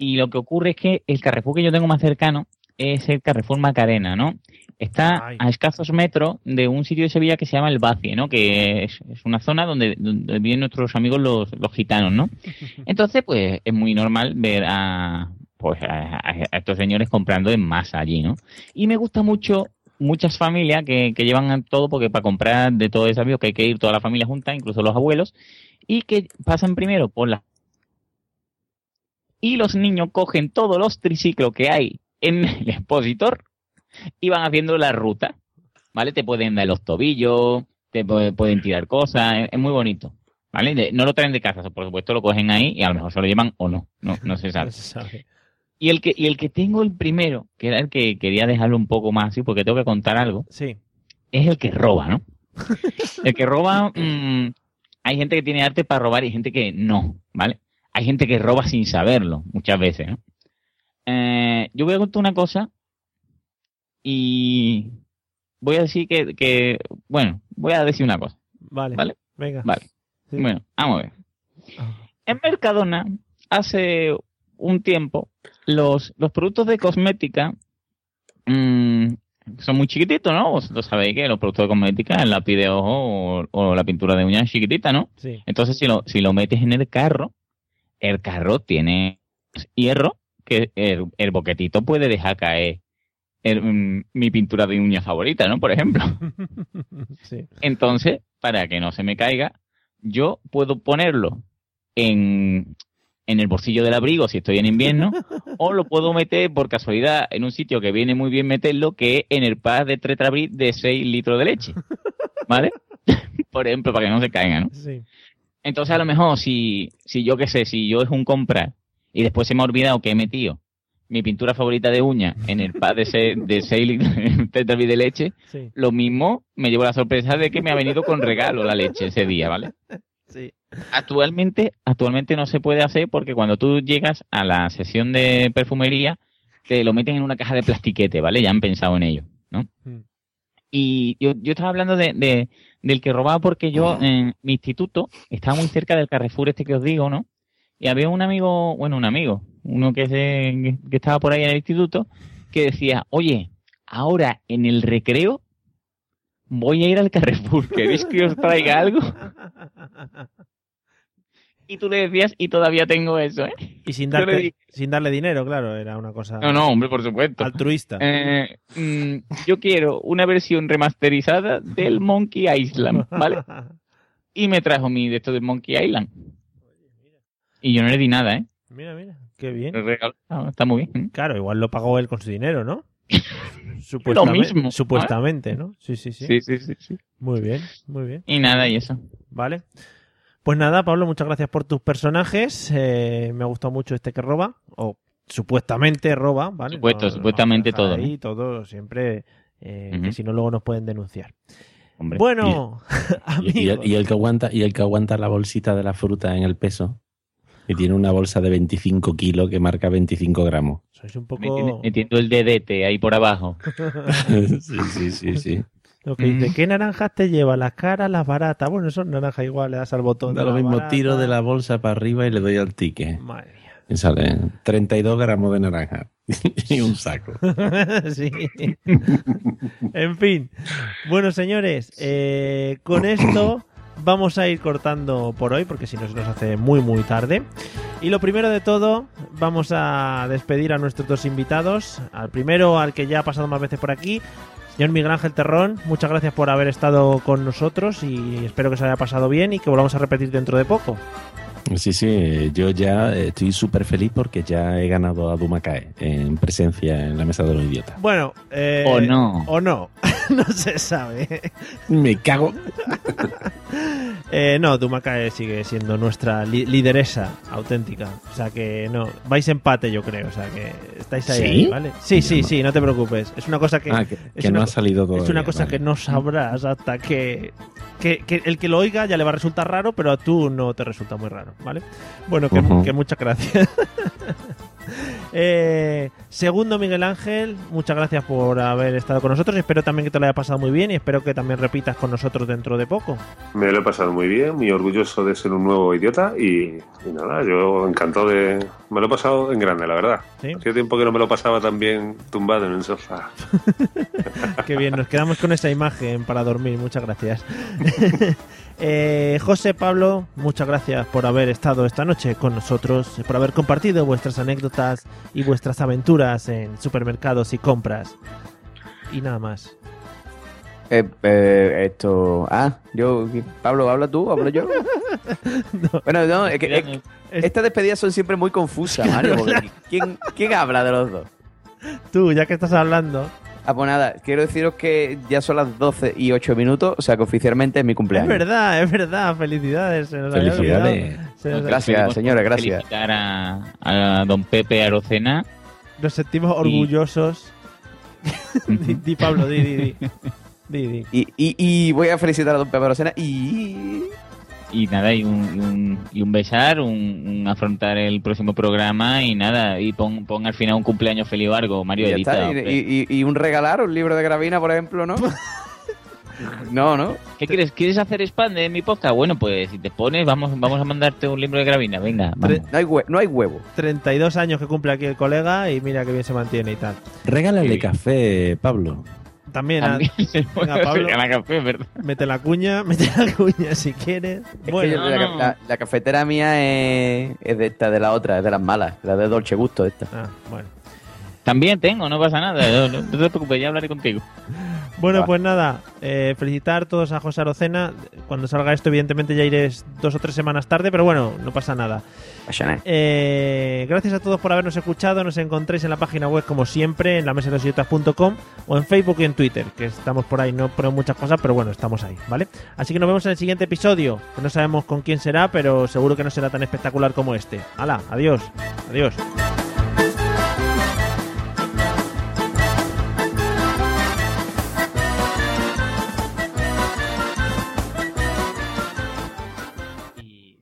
S5: Y lo que ocurre es que el Carrefour que yo tengo más cercano es el Carrefour Macarena, ¿no? Está a escasos metros de un sitio de Sevilla que se llama El Bacie, ¿no? Que es, es una zona donde, donde viven nuestros amigos los, los gitanos, ¿no? Entonces, pues es muy normal ver a, pues, a, estos señores comprando en masa allí, ¿no? Y me gusta mucho muchas familias que, que llevan todo porque para comprar de todo es sabio que hay que ir toda la familia junta, incluso los abuelos, y que pasan primero por la... Y los niños cogen todos los triciclos que hay en el expositor y van haciendo la ruta, ¿vale? Te pueden dar los tobillos, te pu- pueden tirar cosas, es, muy bonito, ¿vale? No lo traen de casa, por supuesto lo cogen ahí y a lo mejor se lo llevan o no, no, no se sabe. Y el que, y el que tengo el primero, que era el que quería dejarlo un poco más así, porque tengo que contar algo,
S1: Sí.
S5: es el que roba, ¿no? el que roba, mm, hay gente que tiene arte para robar y gente que no, ¿vale? Hay gente que roba sin saberlo, muchas veces, ¿no? Eh, yo voy a contar una cosa y voy a decir que, que, bueno, voy a decir una cosa.
S1: Vale.
S5: ¿Vale?
S1: Venga.
S5: Vale. Bueno, vamos a ver. En Mercadona, hace un tiempo, los, los productos de cosmética mm, son muy chiquititos, ¿no? Vosotros sabéis que los productos de cosmética, el lápiz de ojo o, o la pintura de uñas es chiquitita, ¿no?
S1: Sí.
S5: Entonces, si lo, si lo metes en el carro, el carro tiene hierro que el, el boquetito puede dejar caer el, mm, mi pintura de uña favorita, ¿no? Por ejemplo.
S1: Sí.
S5: Entonces, para que no se me caiga, yo puedo ponerlo en, en el bolsillo del abrigo si estoy en invierno, o lo puedo meter por casualidad en un sitio que viene muy bien meterlo, que es en el pack de Tetrabric de 6 litros de leche. ¿Vale? por ejemplo, para que no se caiga, ¿no?
S1: Sí.
S5: Entonces, a lo mejor, si, si yo qué sé, si yo es un comprar y después se me ha olvidado que he metido mi pintura favorita de uña en el pack de 6 de seis litros Tetrabric de leche,
S1: Sí.
S5: lo mismo me llevo la sorpresa de que me ha venido con regalo la leche ese día, ¿vale?
S1: Sí.
S5: Actualmente, actualmente no se puede hacer porque cuando tú llegas a la sesión de perfumería, te lo meten en una caja de plastiquete, ¿vale? Ya han pensado en ello, ¿no?
S1: Mm.
S5: Y yo, yo estaba hablando de, de- del que robaba porque yo en mi instituto estaba muy cerca del Carrefour este que os digo, ¿no? Y había un amigo, bueno, un amigo, uno que, se, que estaba por ahí en el instituto, que decía, oye, ahora en el recreo voy a ir al Carrefour, ¿queréis que os traiga algo? Y tú le decías, y todavía tengo eso, ¿eh?
S1: Y sin, darte-
S5: dije,
S1: sin darle dinero, claro, era una cosa
S5: no, no, hombre, por supuesto.
S1: altruista.
S5: Eh, mm, yo quiero una versión remasterizada del Monkey Island, ¿vale? Y me trajo mi de esto del Monkey Island. Y yo no le di nada, ¿eh?
S1: Mira, mira, qué bien.
S5: Ah, está muy bien.
S1: Claro, igual lo pagó él con su dinero, ¿no? Supuestamente,
S5: mismo,
S1: Supuestamente, ¿no? Sí, sí. Sí,
S5: sí, sí, sí.
S1: Muy bien, muy bien.
S5: Y nada, y eso.
S1: Vale. Pues nada, Pablo, muchas gracias por tus personajes. Eh, me ha gustado mucho este que roba, o supuestamente roba, ¿vale?
S5: Supuesto,
S1: No-
S5: supuestamente todo.
S1: Ahí, todo siempre, eh, que si no luego nos pueden denunciar.
S5: Hombre.
S1: Bueno,
S2: Y, y el,
S1: amigos.
S2: y el que aguanta, y el que aguanta la bolsita de la fruta en el peso. Y tiene una bolsa de 25 kilos que marca 25 gramos.
S1: Sois un poco...
S5: Metiendo el dedete ahí por abajo.
S2: sí, sí, sí, sí.
S1: Lo que dice, ¿qué naranjas te lleva? Las caras, las baratas. Bueno, son naranjas igual, le das al botón.
S2: Da
S1: de
S2: lo mismo,
S1: barata.
S2: tiro de la bolsa para arriba y le doy al ticket.
S1: Madre mía.
S2: Y sale 32 gramos de naranja y un saco.
S1: sí. en fin. Bueno, señores, eh, con esto vamos a ir cortando por hoy, porque si no se nos hace muy, muy tarde. Y lo primero de todo, vamos a despedir a nuestros dos invitados. Al primero, al que ya ha pasado más veces por aquí. Señor Miguel Ángel Terrón, muchas gracias por haber estado con nosotros y espero que se haya pasado bien y que volvamos a repetir dentro de poco.
S2: Sí, sí, yo ya estoy súper feliz porque ya he ganado a Dumacae en presencia en la mesa de los idiotas.
S1: Bueno, eh,
S5: O no.
S1: O no, no se sabe.
S2: Me cago.
S1: Eh, no, Dumakae sigue siendo nuestra li- lideresa auténtica. O sea que no, vais empate yo creo. O sea que estáis ahí,
S2: ¿Sí?
S1: ahí, ¿vale? Sí, sí, sí, no te preocupes. Es una cosa que...
S2: Ah, que-
S1: es
S2: que
S1: una
S2: no ha salido
S1: Es una
S2: todavía,
S1: cosa
S2: vale.
S1: que no sabrás hasta que, que, que el que lo oiga ya le va a resultar raro, pero a tú no te resulta muy raro, ¿vale? Bueno, que, muchas gracias. Eh, segundo, Miguel Ángel, muchas gracias por haber estado con nosotros. Espero también que te lo haya pasado muy bien y espero que también repitas con nosotros dentro de poco.
S3: Me lo he pasado muy bien, muy orgulloso de ser un nuevo idiota y, y nada, yo encantado de... Me lo he pasado en grande, la verdad.
S1: Sí.
S3: Hacía tiempo que no me lo pasaba tan bien tumbado en el sofá.
S1: Qué bien, nos quedamos con esa imagen para dormir. Muchas gracias. Eh, José Pablo, muchas gracias por haber estado esta noche con nosotros, por haber compartido vuestras anécdotas y vuestras aventuras en supermercados y compras. Y nada más.
S6: Eh, eh, esto. Ah, yo. Pablo, ¿habla tú? ¿Hablo yo? Bueno, no, es que, es que estas despedidas son siempre muy confusas, Mario. porque ¿quién, ¿Quién habla de los dos?
S1: Tú, ya que estás hablando.
S6: Ah, pues nada, quiero deciros que ya son las 12 y 8 minutos, o sea que oficialmente es mi
S1: Es
S6: cumpleaños.
S1: verdad, es verdad. Felicidades. se nos
S2: Felicidades.
S1: olvidado. Se nos-
S6: Gracias, señora, gracias.
S5: Felicitar a, a don Pepe Arocena.
S1: Nos sentimos orgullosos. di, di, Pablo, di, di, di. Di, di.
S6: Y, y, y voy a felicitar a don Pepe Rosena y...
S5: Y nada, y un, y un, y un besar, un, un afrontar el próximo programa y nada, y pon, pon al final un cumpleaños feliz o algo, Mario
S6: y ya
S5: edita.
S6: está. Y, un regalar, un libro de Gravina, por ejemplo, ¿no? no, ¿no?
S5: ¿Qué quieres? ¿Quieres hacer spam de mi podcast? Bueno, pues si te pones, vamos, vamos a mandarte un libro de Gravina, venga. vamos.
S6: No hay, hue- no hay huevo.
S1: 32 años que cumple aquí el colega y mira que bien se mantiene y tal.
S2: Regálale café, Pablo.
S1: También, a-
S5: También
S1: venga, Pablo,
S5: regalar café, ¿verdad?
S1: mete la cuña, mete la cuña si quieres.
S6: Es
S1: Bueno,
S6: la, la- la cafetera mía es, es de esta, de la otra, es de las malas, la de Dolce Gusto esta.
S1: Ah, bueno.
S5: También tengo, no pasa nada. No, no- no te preocupes, ya hablaré contigo.
S1: Bueno,
S6: Va.
S1: pues nada, eh, felicitar todos a José Arocena. Cuando salga esto, evidentemente ya iré dos o tres semanas tarde, pero bueno, no pasa
S6: nada.
S1: Eh, gracias a todos por habernos escuchado. Nos encontréis en la página web, como siempre, en la mesa de los idiotas.com o en Facebook y en Twitter, que estamos por ahí. No ponemos muchas cosas, pero bueno, estamos ahí, ¿vale? Así que nos vemos en el siguiente episodio, que no sabemos con quién será, pero seguro que no será tan espectacular como este. ¡Hala! ¡Adiós! ¡Adiós!